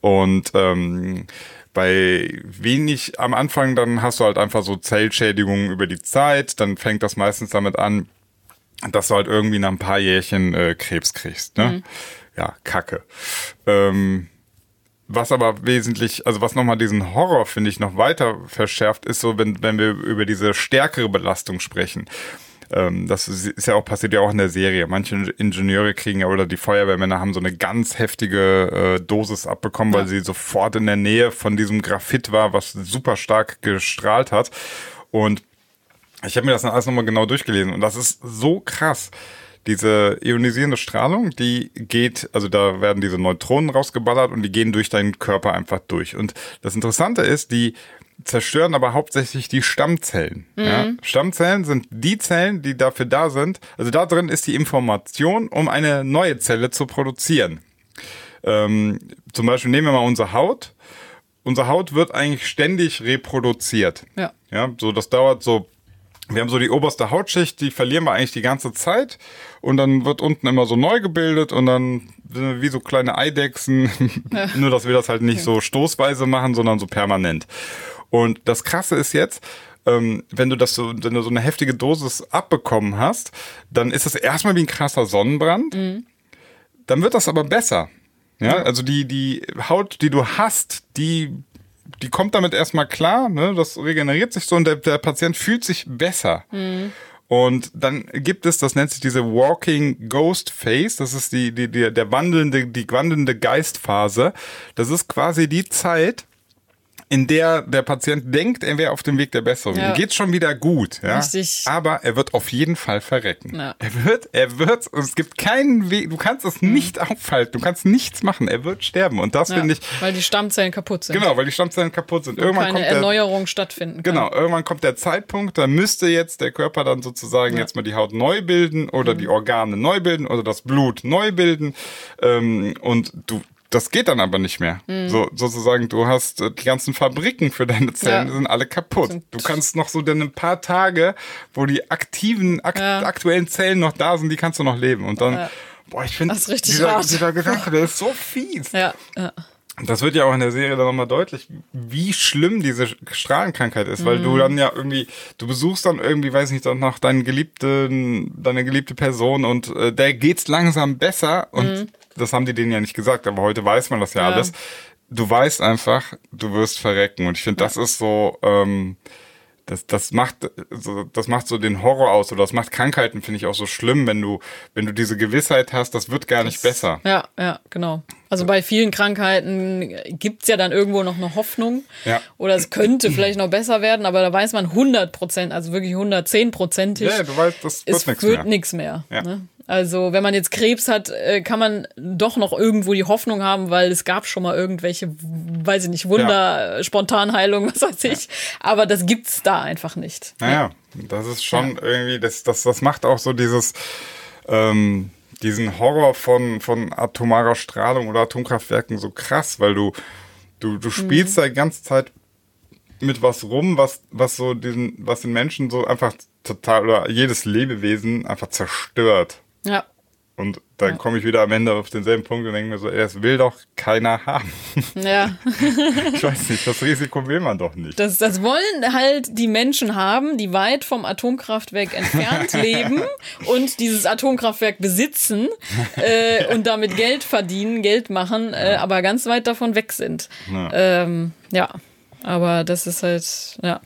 Und ähm, bei wenig am Anfang, dann hast du halt einfach so Zellschädigungen über die Zeit, dann fängt das meistens damit an, dass du halt irgendwie nach ein paar Jährchen äh, Krebs kriegst. Ne? Ja, Kacke. Ähm, was aber wesentlich, also was nochmal diesen Horror, finde ich, noch weiter verschärft, ist so, wenn, wenn wir über diese stärkere Belastung sprechen. Ähm, das ist ja auch, passiert ja auch in der Serie. Manche Ingenieure kriegen ja oder die Feuerwehrmänner haben so eine ganz heftige äh, Dosis abbekommen, weil sie sofort in der Nähe von diesem Graphit war, was super stark gestrahlt hat. Und ich habe mir das dann alles nochmal genau durchgelesen und das ist so krass. Diese ionisierende Strahlung, die geht, also da werden diese Neutronen rausgeballert und die gehen durch deinen Körper einfach durch. Und das Interessante ist, die zerstören aber hauptsächlich die Stammzellen. Ja? Stammzellen sind die Zellen, die dafür da sind. Also da drin ist die Information, um eine neue Zelle zu produzieren. Ähm, zum Beispiel nehmen wir mal unsere Haut. Unsere Haut wird eigentlich ständig reproduziert. Ja. Ja, so das dauert so. Wir haben so die oberste Hautschicht, die verlieren wir eigentlich die ganze Zeit und dann wird unten immer so neu gebildet und dann sind wir wie so kleine Eidechsen, nur dass wir das halt nicht so stoßweise machen, sondern so permanent. Und das Krasse ist jetzt, ähm, wenn du das so, wenn du so eine heftige Dosis abbekommen hast, dann ist es erstmal wie ein krasser Sonnenbrand. Dann wird das aber besser. Ja, also die, die Haut, die du hast, die, die kommt damit erstmal klar, ne? Das regeneriert sich so und der, der Patient fühlt sich besser. Und dann gibt es, das nennt sich diese Walking Ghost Phase, das ist die, die, die, der wandelnde, die wandelnde Geistphase. Das ist quasi die Zeit, in der der Patient denkt, er wäre auf dem Weg der Besserung. Ja. Ihm geht's schon wieder gut, ja. Richtig. Aber er wird auf jeden Fall verrecken. Ja. Er wird, er wird, und es gibt keinen Weg, du kannst es nicht aufhalten, du kannst nichts machen, er wird sterben. Und das Ja, finde ich, weil die Stammzellen kaputt sind. genau, weil die Stammzellen kaputt sind. Irgendwann keine kommt der, Erneuerung stattfinden kann. Genau, irgendwann kommt der Zeitpunkt, da müsste jetzt der Körper dann sozusagen jetzt mal die Haut neu bilden oder Mhm. die Organe neu bilden oder das Blut neu bilden. Ähm, und du, das geht dann aber nicht mehr. Mhm. So, sozusagen, du hast äh, die ganzen Fabriken für deine Zellen, Ja. die sind alle kaputt. Du kannst noch so dann ein paar Tage, wo die aktiven, ak Ja. aktuellen Zellen noch da sind, die kannst du noch leben. Und dann, Ja. boah, ich finde, dieser, hart. dieser Gedanke, der ist so fies. Ja, ja. Das wird ja auch in der Serie dann nochmal deutlich, wie schlimm diese Strahlenkrankheit ist, weil du dann ja irgendwie, du besuchst dann irgendwie, weiß nicht, dann noch deinen geliebten, deine geliebte Person und äh, der geht's langsam besser und das haben die denen ja nicht gesagt, aber heute weiß man das ja, Ja. alles. du weißt einfach, du wirst verrecken. Und ich finde, das ist so, ähm, das, das macht, so, das macht so den Horror aus oder das macht Krankheiten, finde ich auch so schlimm, wenn du, wenn du diese Gewissheit hast, das wird gar nicht besser. Ja, ja, genau. Also bei vielen Krankheiten gibt's ja dann irgendwo noch eine Hoffnung. Ja. Oder es könnte vielleicht noch besser werden, aber da weiß man 100 Prozent, also wirklich 110 Prozentig. Ja, du weißt, das wird es nichts wird mehr. nichts mehr. Ja. Ne? Also wenn man jetzt Krebs hat, äh, kann man doch noch irgendwo die Hoffnung haben, weil es gab schon mal irgendwelche, weiß ich nicht, Wunder, äh, Spontanheilung, was weiß ich. Aber das gibt's da einfach nicht. Naja, das ist schon irgendwie, das, das, das macht auch so dieses, ähm, diesen Horror von, von atomarer Strahlung oder Atomkraftwerken so krass, weil du, du, du spielst da die ganze Zeit mit was rum, was, was so diesen, was den Menschen so einfach total oder jedes Lebewesen einfach zerstört. Ja. Und dann komme ich wieder am Ende auf denselben Punkt und denke mir so, ey, das will doch keiner haben. Ja. Ich weiß nicht, das Risiko will man doch nicht. Das, das wollen halt die Menschen haben, die weit vom Atomkraftwerk entfernt leben und dieses Atomkraftwerk besitzen äh, und damit Geld verdienen, Geld machen, äh, aber ganz weit davon weg sind. Ja. Ähm, ja. Aber das ist halt, ja.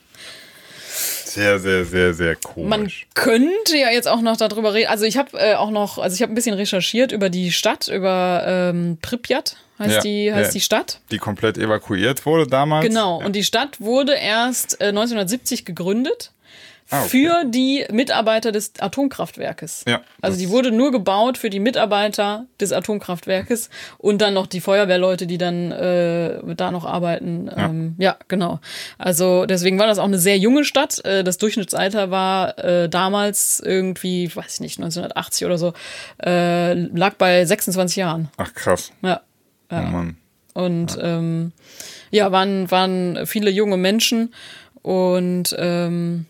Sehr, sehr, sehr, sehr komisch. Man könnte ja jetzt auch noch darüber reden. Also ich habe äh, auch noch, also ich habe ein bisschen recherchiert über die Stadt, über ähm, Pripyat heißt Ja, die heißt ja. die Stadt. die komplett evakuiert wurde damals. Genau. Ja. Und die Stadt wurde erst äh, 1970 gegründet. Ah, okay. Für die Mitarbeiter des Atomkraftwerkes. Ja, also die wurde nur gebaut für die Mitarbeiter des Atomkraftwerkes und dann noch die Feuerwehrleute, die dann äh, da noch arbeiten. Ja. Ähm, ja, genau. Also deswegen war das auch eine sehr junge Stadt. Äh, das Durchschnittsalter war äh, damals irgendwie, weiß ich nicht, 1980 oder so, äh, lag bei 26 Jahren. Ach krass. Ja. Oh Mann. Und ähm, ja, waren, waren viele junge Menschen und ähm,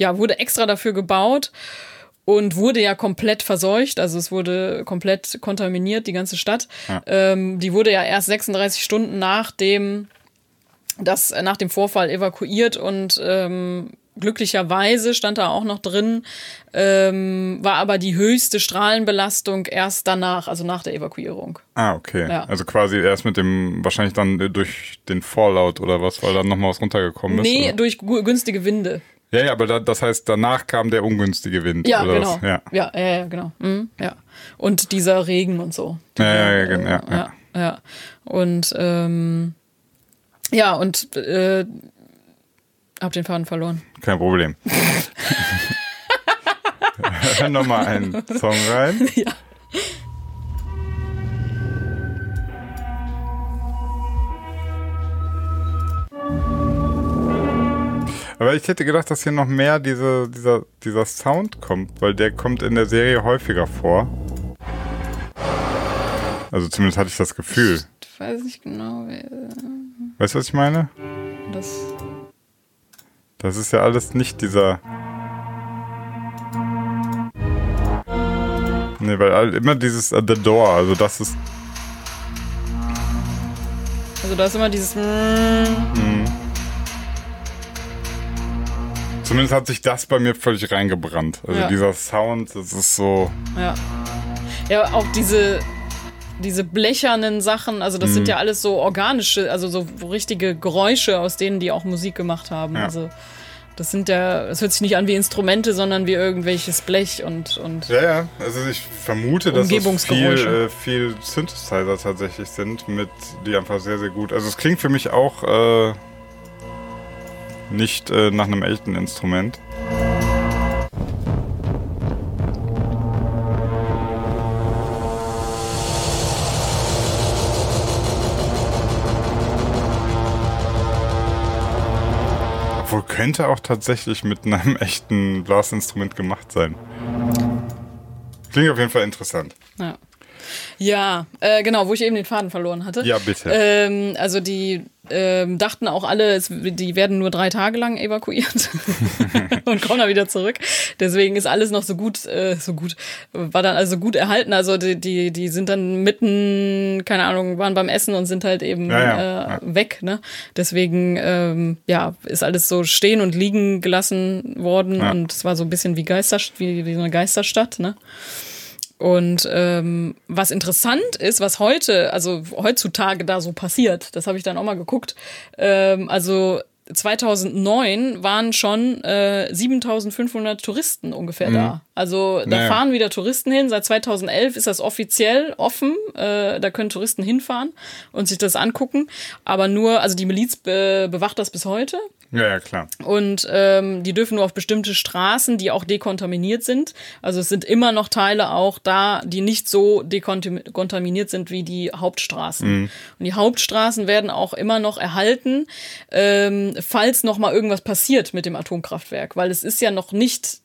ja, wurde extra dafür gebaut und wurde ja komplett verseucht. Also es wurde komplett kontaminiert, die ganze Stadt. Ähm, die wurde ja erst 36 Stunden nach dem, das, nach dem Vorfall evakuiert und ähm, glücklicherweise stand da auch noch drin, ähm, war aber die höchste Strahlenbelastung erst danach, also nach der Evakuierung. Ah, okay. Ja. Also quasi erst mit dem, wahrscheinlich dann äh, durch den Fallout oder was, weil dann nochmal was runtergekommen ist. Nee, oder? durch günstige Winde. Ja, ja, aber da, das heißt, danach kam der ungünstige Wind. Ja, oder genau. Was? Ja. Ja, ja, ja, genau. Mhm, ja. Und dieser Regen und so. Ja, ja, ja, genau, ja, ja, ja. ja. Und ähm, ja, und äh, hab den Faden verloren. Kein Problem. Hör nochmal einen Song rein. Ja. Aber ich hätte gedacht, dass hier noch mehr diese, dieser, dieser Sound kommt, weil der kommt in der Serie häufiger vor. Also zumindest hatte ich das Gefühl. Ich weiß nicht genau, Weißt du, was ich meine? das. Das ist ja alles nicht dieser. Nee, weil immer dieses uh, The Door, also das ist. Also da ist immer dieses. mm, Zumindest hat sich das bei mir völlig reingebrannt. Also Ja. dieser Sound, das ist so. Ja. Ja, auch diese, diese blechernen Sachen, also das sind Mhm. ja alles so organische, also so richtige Geräusche, aus denen die auch Musik gemacht haben. Ja. Also das sind ja, es hört sich nicht an wie Instrumente, sondern wie irgendwelches Blech und, und Ja, ja. Also ich vermute, dass es viel, äh, viel Synthesizer tatsächlich sind, mit die einfach sehr, sehr gut. Also es klingt für mich auch äh, nicht äh, nach einem echten Instrument. Obwohl könnte auch tatsächlich mit einem echten Blasinstrument gemacht sein. Klingt auf jeden Fall interessant. ja. Ja, äh, genau, wo ich eben den Faden verloren hatte. Ja, bitte. Ähm, also die ähm, dachten auch alle, es, die werden nur drei Tage lang evakuiert und kommen dann wieder zurück. Deswegen ist alles noch so gut, äh, so gut, war dann also gut erhalten. Also die, die, die sind dann mitten, keine Ahnung, waren beim Essen und sind halt eben Ja, ja, äh, weg. Ne? Deswegen ähm, ja, ist alles so stehen und liegen gelassen worden Ja. und es war so ein bisschen wie Geister, wie, wie so eine Geisterstadt. Ne? Und ähm, was interessant ist, was heute, also heutzutage da so passiert, das habe ich dann auch mal geguckt. Ähm, also 2009 waren schon äh, 7500 Touristen ungefähr mhm. da. Also da naja. fahren wieder Touristen hin. Seit 2011 ist das offiziell offen. Äh, da können Touristen hinfahren und sich das angucken. Aber nur, also die Miliz be bewacht das bis heute. Ja, ja, klar. Und ähm, die dürfen nur auf bestimmte Straßen, die auch dekontaminiert sind. Also es sind immer noch Teile auch da, die nicht so dekontaminiert sind wie die Hauptstraßen. Mhm. Und die Hauptstraßen werden auch immer noch erhalten, ähm, falls noch mal irgendwas passiert mit dem Atomkraftwerk, weil es ist ja noch nicht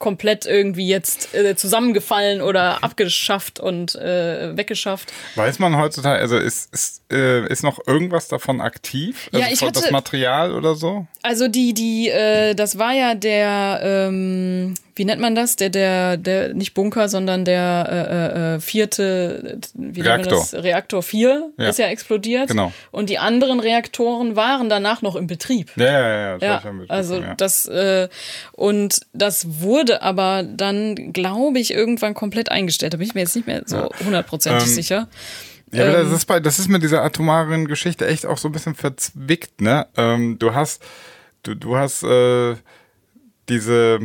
komplett irgendwie jetzt äh, zusammengefallen oder abgeschafft und äh, weggeschafft. Weiß man heutzutage, also ist, ist, äh, ist noch irgendwas davon aktiv? Also ja, ich hatte, das Material oder so? Also die, die, äh, das war ja der, ähm, wie nennt man das? Der, der, der, nicht Bunker, sondern der äh, äh, äh vierte wie Reaktor. Das? Reaktor 4 ja. ist ja explodiert. Genau. Und die anderen Reaktoren waren danach noch im Betrieb. Ja, ja, ja. Ja also ja. das äh, und das wurde aber dann, glaube ich, irgendwann komplett eingestellt. Da bin ich mir jetzt nicht mehr so hundertprozentig ähm, sicher. Ja, aber das ähm, ist bei, das ist mit dieser atomaren Geschichte echt auch so ein bisschen verzwickt, ne? Ähm, du hast, du, du hast äh, diese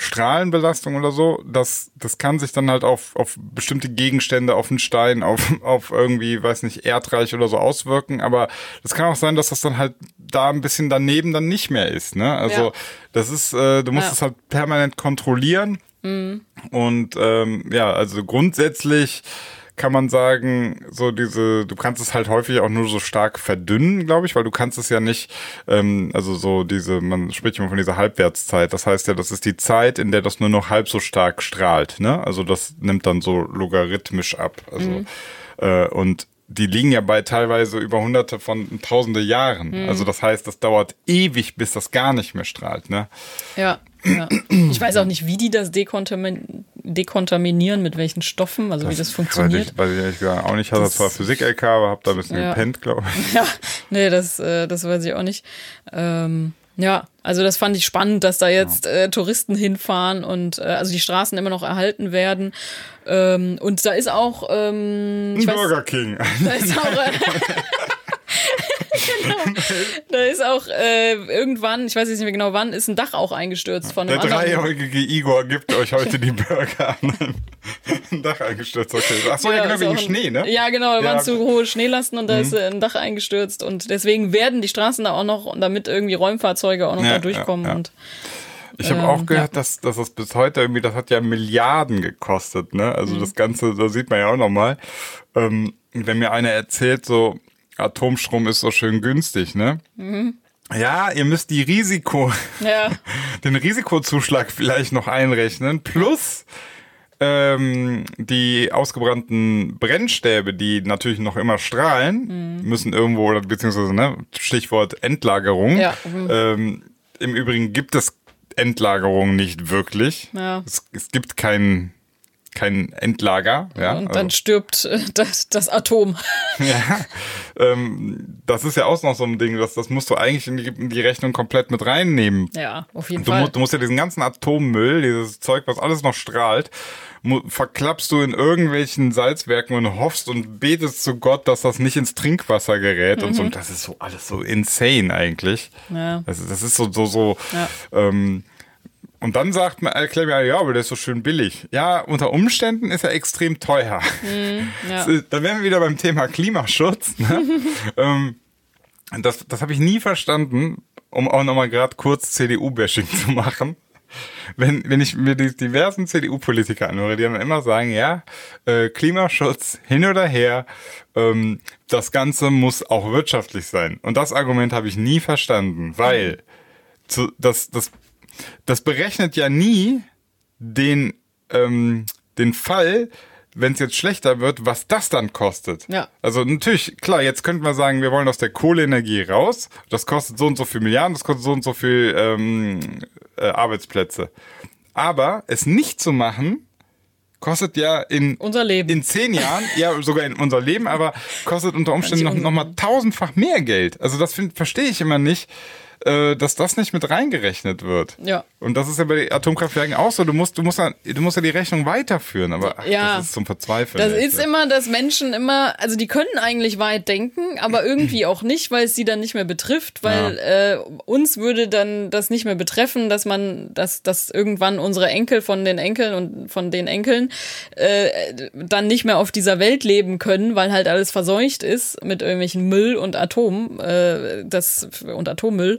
Strahlenbelastung oder so, das, das kann sich dann halt auf, auf bestimmte Gegenstände, auf einen Stein, auf, auf irgendwie, weiß nicht, Erdreich oder so auswirken. Aber das kann auch sein, dass das dann halt da ein bisschen daneben dann nicht mehr ist. Ne? Also ja. das ist, äh, du musst es halt permanent kontrollieren. Mhm. Und ähm, ja, also grundsätzlich kann man sagen, so diese, du kannst es halt häufig auch nur so stark verdünnen, glaube ich, weil du kannst es ja nicht, ähm, also so diese, man spricht immer von dieser Halbwertszeit. Das heißt ja, das ist die Zeit, in der das nur noch halb so stark strahlt, ne? Also das nimmt dann so logarithmisch ab. Also mhm. äh, und die liegen ja bei teilweise über hunderte von tausende Jahren. Mhm. Also das heißt, das dauert ewig, bis das gar nicht mehr strahlt, ne? Ja. Ja. Ich weiß auch nicht, wie die das dekontamin dekontaminieren, mit welchen Stoffen, also das wie das funktioniert. Ich, weiß ich ehrlich gesagt auch nicht. Ich hatte zwar Physik-LK, aber habe da ein bisschen ja. gepennt, glaube ich. Ja, nee, das, äh, das weiß ich auch nicht. Ähm, ja, also das fand ich spannend, dass da jetzt äh, Touristen hinfahren und äh, also die Straßen immer noch erhalten werden. Ähm, und da ist auch ähm, Burger weiß, King. Da ist auch äh, genau. Da ist auch äh, irgendwann, ich weiß jetzt nicht mehr genau wann, ist ein Dach auch eingestürzt von einem Der dreijährige Igor gibt euch heute die Burger an. ein Dach eingestürzt, okay. Achso, ja, ja genau, wegen Schnee, ne? Ja, genau, da ja. waren zu hohe Schneelasten und da mhm. ist ein Dach eingestürzt und deswegen werden die Straßen da auch noch, damit irgendwie Räumfahrzeuge auch noch ja, da durchkommen und ich habe ähm, auch gehört, ja. dass, dass das bis heute irgendwie, das hat ja Milliarden gekostet, ne? Also mhm. das Ganze, da sieht man ja auch nochmal. Ähm, wenn mir einer erzählt, so, Atomstrom ist so schön günstig, ne? Mhm. Ja, ihr müsst die Risiko, ja. den Risikozuschlag vielleicht noch einrechnen, plus ähm, die ausgebrannten Brennstäbe, die natürlich noch immer strahlen, mhm. müssen irgendwo, beziehungsweise, ne, Stichwort Endlagerung. Ja. Mhm. Ähm, Im Übrigen gibt es Endlagerung nicht wirklich. Ja. Es, es gibt keinen kein Endlager. Ja, und dann also, stirbt äh, das, das Atom. ja, ähm, das ist ja auch noch so ein Ding, das, das musst du eigentlich in die, in die Rechnung komplett mit reinnehmen. Ja, auf jeden du, Fall. Du musst ja diesen ganzen Atommüll, dieses Zeug, was alles noch strahlt, verklappst du in irgendwelchen Salzwerken und hoffst und betest zu Gott, dass das nicht ins Trinkwasser gerät mhm. und so. Und das ist so alles so insane eigentlich. Ja. Das, das ist so, so, so, ja. ähm, und dann sagt man, erklärt mir, ja, aber der ist so schön billig. Ja, unter Umständen ist er extrem teuer. Mm, ja. Dann wären wir wieder beim Thema Klimaschutz. Ne? ähm, das das habe ich nie verstanden, um auch nochmal gerade kurz CDU-Bashing zu machen. Wenn, wenn ich mir die diversen CDU-Politiker anhöre, die dann immer sagen, ja, äh, Klimaschutz hin oder her, ähm, das Ganze muss auch wirtschaftlich sein. Und das Argument habe ich nie verstanden, weil zu, das, das das berechnet ja nie den, ähm, den Fall, wenn es jetzt schlechter wird, was das dann kostet. Ja. Also natürlich, klar, jetzt könnten wir sagen, wir wollen aus der Kohleenergie raus. Das kostet so und so viel Milliarden, das kostet so und so viel ähm, äh, Arbeitsplätze. Aber es nicht zu machen, kostet ja in unser Leben. in zehn Jahren, ja sogar in unser Leben, aber kostet unter Umständen noch, noch mal tausendfach mehr Geld. Also das verstehe ich immer nicht äh, dass das nicht mit reingerechnet wird. Ja. Und das ist ja bei den Atomkraftwerken auch so. Du musst, du musst, ja, du musst ja die Rechnung weiterführen, aber ach, Ja. das ist zum Verzweifeln. Das ist immer, dass Menschen immer, also die können eigentlich weit denken, aber irgendwie auch nicht, weil es sie dann nicht mehr betrifft, weil äh, uns würde dann das nicht mehr betreffen, dass man, dass, dass irgendwann unsere Enkel von den Enkeln und von den Enkeln äh, dann nicht mehr auf dieser Welt leben können, weil halt alles verseucht ist mit irgendwelchen Müll und Atom, äh, das und Atommüll.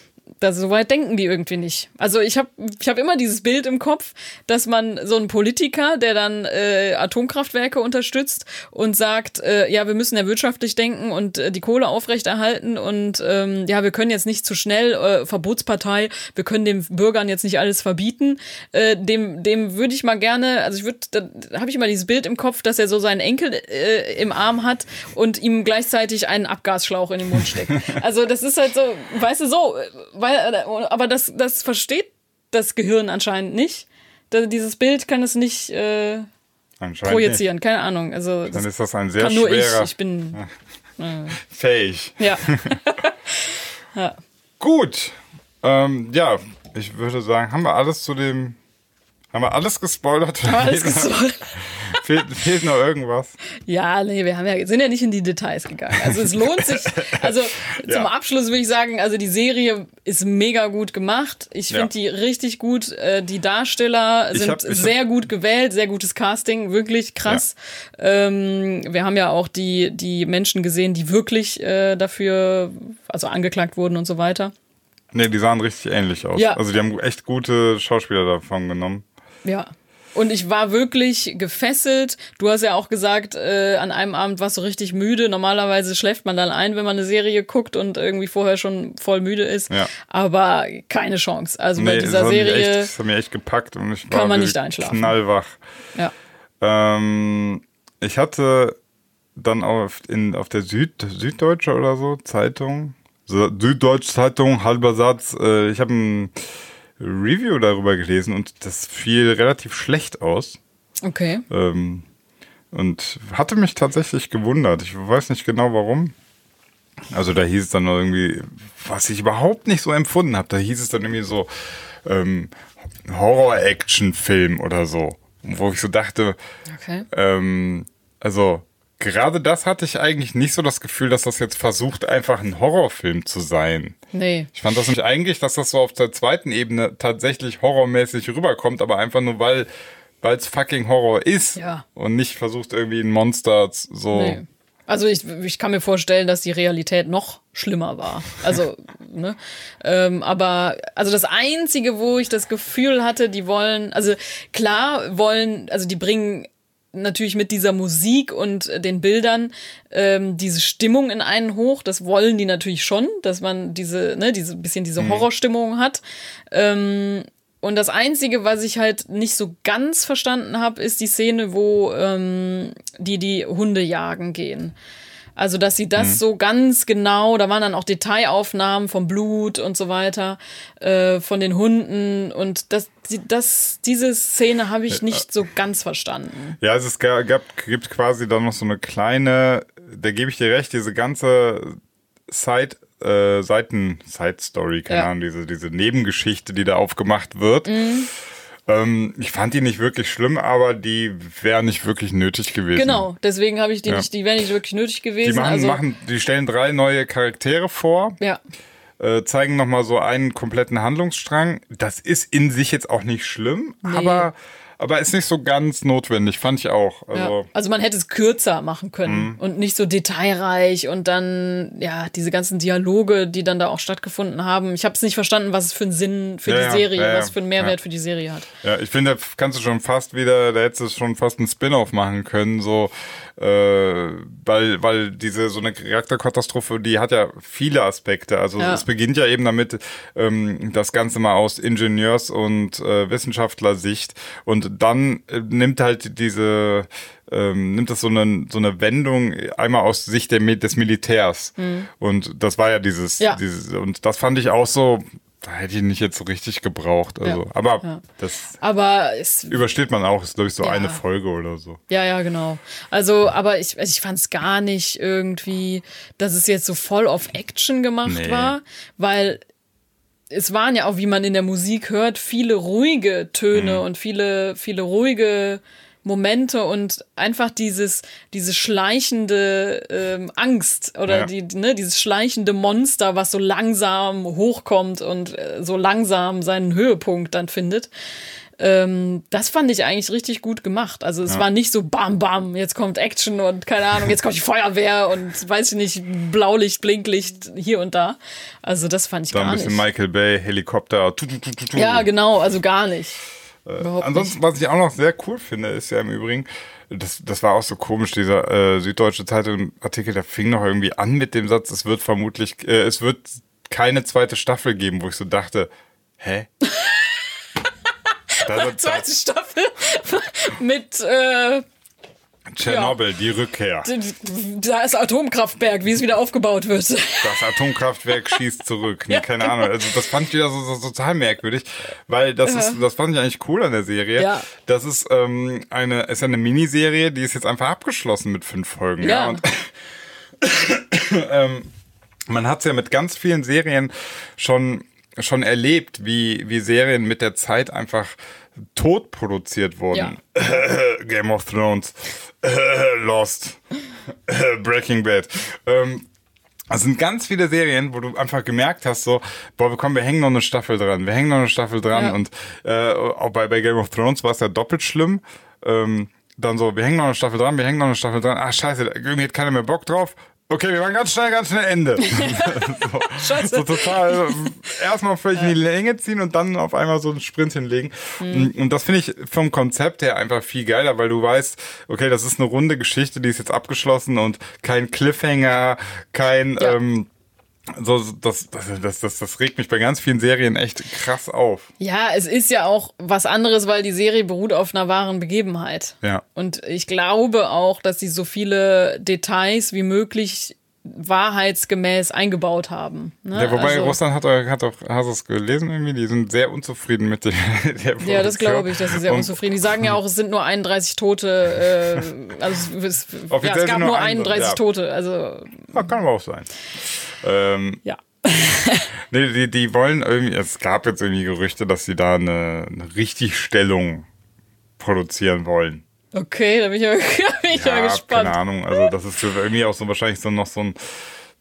Das, so weit denken die irgendwie nicht. Also ich habe ich hab immer dieses Bild im Kopf, dass man so einen Politiker, der dann äh, Atomkraftwerke unterstützt und sagt, äh, ja, wir müssen ja wirtschaftlich denken und äh, die Kohle aufrechterhalten und ähm, ja, wir können jetzt nicht zu schnell, äh, Verbotspartei, wir können den Bürgern jetzt nicht alles verbieten. Äh, dem dem würde ich mal gerne, also ich würde, da habe ich immer dieses Bild im Kopf, dass er so seinen Enkel äh, im Arm hat und ihm gleichzeitig einen Abgasschlauch in den Mund steckt. Also das ist halt so, weißt du, so, weil, aber das, das versteht das Gehirn anscheinend nicht. Dieses Bild kann es nicht äh, projizieren, keine Ahnung. Also Nicht. Dann ist das ein sehr kann nur ich. schwerer, Ich bin, fähig. ja. Gut. Ähm, ja, ich würde sagen, haben wir alles zu dem. Haben wir alles gespoilert? Alles Fehlt noch- gespoilert. Fehlt, fehlt noch irgendwas? Ja, nee, wir haben ja, sind ja nicht in die Details gegangen. Also es lohnt sich. Also zum Abschluss würde ich sagen, also die Serie ist mega gut gemacht. Ich finde Ja. die richtig gut. Äh, Die Darsteller Ich sind hab- ich hab- sehr gut gewählt, sehr gutes Casting, wirklich krass. Ähm, wir haben ja auch die, die Menschen gesehen, die wirklich äh, dafür, also angeklagt wurden und so weiter. Nee, die sahen richtig ähnlich aus. Ja. Also die haben echt gute Schauspieler davon genommen. Ja. Und ich war wirklich gefesselt. Du hast ja auch gesagt, äh, an einem Abend warst du richtig müde. Normalerweise schläft man dann ein, wenn man eine Serie guckt und irgendwie vorher schon voll müde ist. Ja. Aber keine Chance. Also bei Nee, dieser das mich echt, Serie, das hat mich echt gepackt und ich kann war man nicht einschlafen. knallwach. ja. Ähm, ich hatte dann auf, in, auf der Süd, Süddeutsche oder so Zeitung, Süddeutsche Zeitung, halber Satz, äh, ich habe ein Review darüber gelesen und das fiel relativ schlecht aus. Okay. Ähm, und hatte mich tatsächlich gewundert. Ich weiß nicht genau warum. Also da hieß es dann irgendwie, was ich überhaupt nicht so empfunden habe, da hieß es dann irgendwie so ähm, Horror-Action-Film oder so. Wo ich so dachte, Okay. ähm, also gerade das hatte ich eigentlich nicht so das Gefühl, dass das jetzt versucht, einfach ein Horrorfilm zu sein. Nee. Ich fand das nämlich eigentlich, dass das so auf der zweiten Ebene tatsächlich horrormäßig rüberkommt, aber einfach nur weil weil es fucking Horror ist Ja. und nicht versucht irgendwie ein Monster so. Nee. Also ich, ich kann mir vorstellen, dass die Realität noch schlimmer war. Also, ne? Ähm, aber also das Einzige, wo ich das Gefühl hatte, die wollen, also klar wollen, also die bringen natürlich mit dieser Musik und äh, den Bildern ähm, diese Stimmung in einen hoch. Das wollen die natürlich schon, dass man diese, ne, diese bisschen diese Horrorstimmung hat. Ähm, und das Einzige, was ich halt nicht so ganz verstanden habe, ist die Szene, wo ähm, die die Hunde jagen gehen. Also, dass sie das so ganz genau, da waren dann auch Detailaufnahmen vom Blut und so weiter, äh, von den Hunden. Und das, das, diese Szene habe ich nicht so ganz verstanden. Ja, also es gab, gibt quasi dann noch so eine kleine, da gebe ich dir recht, diese ganze Side, äh, Seiten, Side-Story, keine Ja. Ahnung, diese, diese Nebengeschichte, die da aufgemacht wird. Mhm. Ähm, ich fand die nicht wirklich schlimm, aber die wäre nicht wirklich nötig gewesen. Genau, deswegen habe ich die Ja. nicht, die wäre nicht wirklich nötig gewesen. Die machen, also, machen, die stellen drei neue Charaktere vor, ja. äh, zeigen nochmal so einen kompletten Handlungsstrang. Das ist in sich jetzt auch nicht schlimm, aber, aber ist nicht so ganz notwendig, fand ich auch. Also, Ja. Also man hätte es kürzer machen Mhm. können und nicht so detailreich und dann, ja, diese ganzen Dialoge, die dann da auch stattgefunden haben. Ich habe es nicht verstanden, was es für einen Sinn für Ja, die Serie, ja, was für einen Mehrwert für die Serie hat. Ja, ich finde, da kannst du schon fast wieder, da hättest du schon fast einen Spin-off machen können, so, äh, weil, weil diese, so eine Charakterkatastrophe, die hat ja viele Aspekte. Also es beginnt ja eben damit, ähm, das Ganze mal aus Ingenieurs- und äh, Wissenschaftlersicht und dann äh, nimmt halt diese, ähm, nimmt das so eine, so eine Wendung einmal aus Sicht der, des Militärs. Und das war ja dieses, Mhm. Ja. dieses, und das fand ich auch so, da hätte ich nicht jetzt so richtig gebraucht. Also, Ja. aber Ja. das Aber es übersteht man auch, ist glaube ich so Ja. eine Folge oder so. Ja, ja, genau. Also, aber ich, also ich fand es gar nicht irgendwie, dass es jetzt so voll auf Action gemacht Nee. war, weil es waren ja auch, wie man in der Musik hört, viele ruhige Töne Mhm. und viele, viele ruhige Momente und einfach dieses, diese schleichende ähm, Angst oder Ja. die, ne, dieses schleichende Monster, was so langsam hochkommt und äh, so langsam seinen Höhepunkt dann findet. Ähm, das fand ich eigentlich richtig gut gemacht. Also es war nicht so bam bam, jetzt kommt Action und keine Ahnung, jetzt kommt die Feuerwehr und weiß ich nicht, Blaulicht, Blinklicht hier und da. Also das fand ich Da ein gar bisschen nicht. Michael Bay, Helikopter. Tu, tu, tu. Ja, genau, also gar nicht. Überhaupt Ansonsten, was ich auch noch sehr cool finde, ist ja im Übrigen, das, das war auch so komisch, dieser äh, Süddeutsche Zeitung-Artikel, der fing noch irgendwie an mit dem Satz, es wird vermutlich, äh, es wird keine zweite Staffel geben, wo ich so dachte, hä? Da, da, Zweite Staffel mit äh, Tschernobyl, die Rückkehr. das Atomkraftwerk, wie es wieder aufgebaut wird. Das Atomkraftwerk schießt zurück. Nee, keine Ahnung. Also das fand ich wieder so, so total merkwürdig, weil das ist, das fand ich eigentlich cool an der Serie. Ja. Das ist ähm, eine, ist ja eine Miniserie, die ist jetzt einfach abgeschlossen mit fünf Folgen. Ja. Ja. Und ähm, man hat es ja mit ganz vielen Serien schon schon erlebt, wie, wie Serien mit der Zeit einfach tot produziert wurden. Game of Thrones, Lost, Breaking Bad. Ähm, es sind ganz viele Serien, wo du einfach gemerkt hast, so, boah, komm, wir hängen noch eine Staffel dran, wir hängen noch eine Staffel dran. Ja. Und äh, auch bei, bei Game of Thrones war es ja doppelt schlimm. Ähm, dann so, wir hängen noch eine Staffel dran, wir hängen noch eine Staffel dran. Ah, scheiße, irgendwie hat keiner mehr Bock drauf. Okay, wir machen ganz schnell, ganz schnell Ende. so, Scheiße. so total äh, erstmal völlig in die Länge ziehen und dann auf einmal so einen Sprint hinlegen. Mhm. Und, und das finde ich vom Konzept her einfach viel geiler, weil du weißt, okay, das ist eine runde Geschichte, die ist jetzt abgeschlossen und kein Cliffhanger, kein Ja. ähm, so, das, das, das, das, das regt mich bei ganz vielen Serien echt krass auf. Ja, es ist ja auch was anderes, weil die Serie beruht auf einer wahren Begebenheit. Ja. Und ich glaube auch, dass sie so viele Details wie möglich wahrheitsgemäß eingebaut haben. Ne? Ja, wobei Also- Russland hat, auch- hat auch, hast du es gelesen irgendwie? Die sind sehr unzufrieden mit der, der Ja, das Produktion. glaube ich, dass sie sehr Und unzufrieden. Die sagen ja auch, es sind nur 31 Tote. Äh, also es, ja, es gab nur nur ein- 31 ja. Tote. Also Ja, kann aber auch sein. Ähm, ja. nee, die, die wollen irgendwie, es gab jetzt irgendwie Gerüchte, dass sie da eine, eine Richtigstellung produzieren wollen. Okay, da bin ich ja, ich ja, gespannt. keine Ahnung. Also das ist irgendwie auch so wahrscheinlich so noch so ein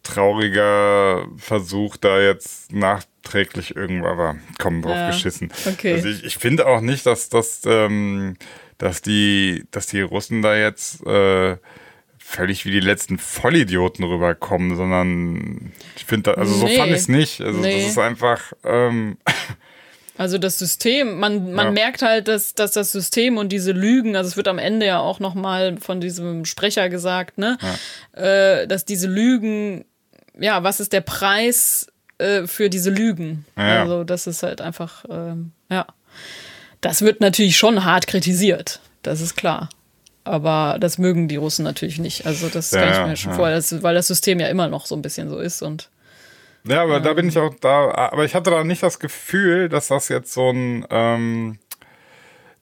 trauriger Versuch, da jetzt nachträglich irgendwann, aber komm drauf Ja, geschissen. okay. Also ich, ich finde auch nicht, dass, dass, ähm, dass, die, dass die Russen da jetzt äh, völlig wie die letzten Vollidioten rüberkommen, sondern ich finde, also so Nee. fand ich es nicht. Also Nee. das ist einfach, ähm, Also das System, man, man Ja. merkt halt, dass, dass das System und diese Lügen, also es wird am Ende ja auch nochmal von diesem Sprecher gesagt, ne, äh, dass diese Lügen, ja, was ist der Preis äh, für diese Lügen? Ja. Also das ist halt einfach, ähm, ja. Das wird natürlich schon hart kritisiert, das ist klar. Aber das mögen die Russen natürlich nicht. Also das Ja, kann ich ja, mir schon ja. vorstellen, weil das System ja immer noch so ein bisschen so ist und Ja, aber da bin ich auch da. Aber ich hatte da nicht das Gefühl, dass das jetzt so ein. Ähm,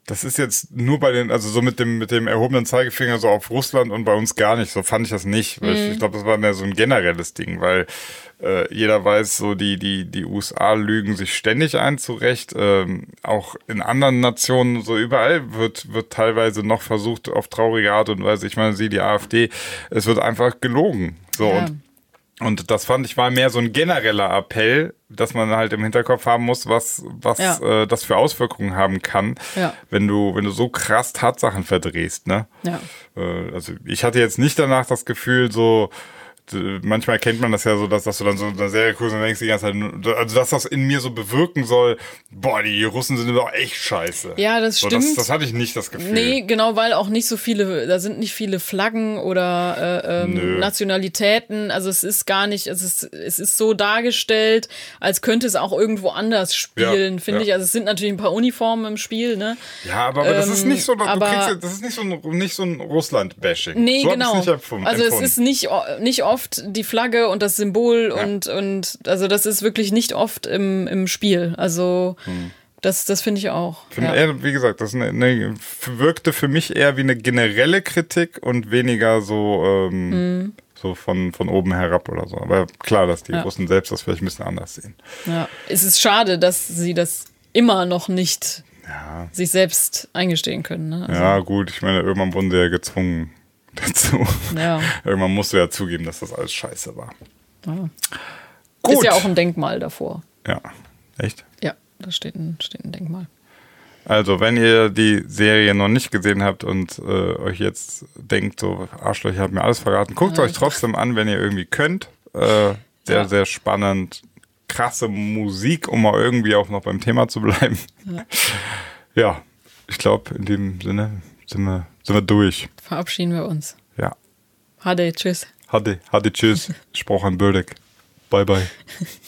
das ist jetzt nur bei den, also so mit dem, mit dem erhobenen Zeigefinger so auf Russland und bei uns gar nicht. So fand ich das nicht. Weil Ich, ich glaube, das war mehr so ein generelles Ding, weil äh, jeder weiß, so die, die, die USA lügen sich ständig ein zurecht. Ähm, auch in anderen Nationen, so überall wird, wird teilweise noch versucht, auf traurige Art und Weise, ich meine, sie, die AfD, es wird einfach gelogen. So Ja. und und das fand ich war mehr so ein genereller Appell, dass man halt im Hinterkopf haben muss, was, was Ja. äh, das für Auswirkungen haben kann, Ja. wenn du, wenn du so krass Tatsachen verdrehst, ne? ja. Äh, also ich hatte jetzt nicht danach das Gefühl, so manchmal kennt man das ja so, dass, dass du dann so eine Serie guckst und denkst die ganze Zeit, also dass das in mir so bewirken soll, boah, die Russen sind doch echt scheiße. Ja, das so, stimmt. Das, das hatte ich nicht das Gefühl. Nee, genau, weil auch nicht so viele, da sind nicht viele Flaggen oder äh, ähm. Nationalitäten. Also es ist gar nicht, es ist, es ist so dargestellt, als könnte es auch irgendwo anders spielen, Ja, finde ja. ich. Also es sind natürlich ein paar Uniformen im Spiel, ne? Ja, aber, aber das ist Ähm, nicht so, du aber- kriegst, das ist nicht so ein, nicht so ein Russland-Bashing. Nee, so genau. Also es ist nicht, nicht oft die Flagge und das Symbol und, und also das ist wirklich nicht oft im, im Spiel. Also das, das finde ich auch. Finde ja. eher, wie gesagt, das eine, eine, wirkte für mich eher wie eine generelle Kritik und weniger so, ähm, Mhm. So von, von oben herab oder so. Aber klar, dass die Ja. Russen selbst das vielleicht ein bisschen anders sehen. Ja. Es ist schade, dass sie das immer noch nicht Ja. sich selbst eingestehen können. Ne? Also, Ja, gut, ich meine, irgendwann wurden sie ja gezwungen dazu. Ja. Irgendwann musst du ja zugeben, dass das alles scheiße war. Ja. Gut. Ist ja auch ein Denkmal davor. Ja, echt? Ja, da steht ein, steht ein Denkmal. Also, wenn ihr die Serie noch nicht gesehen habt und äh, euch jetzt denkt, so Arschlöcher haben mir alles verraten, guckt euch trotzdem an, wenn ihr irgendwie könnt. Äh, sehr, Ja. sehr spannend. Krasse Musik, um mal irgendwie auch noch beim Thema zu bleiben. Ja, ich glaube, in dem Sinne sind wir, sind wir durch. Verabschieden wir uns. Ja. Hade, tschüss. Hatte, hatte, tschüss. Spruch an Bödeck. Bye, bye.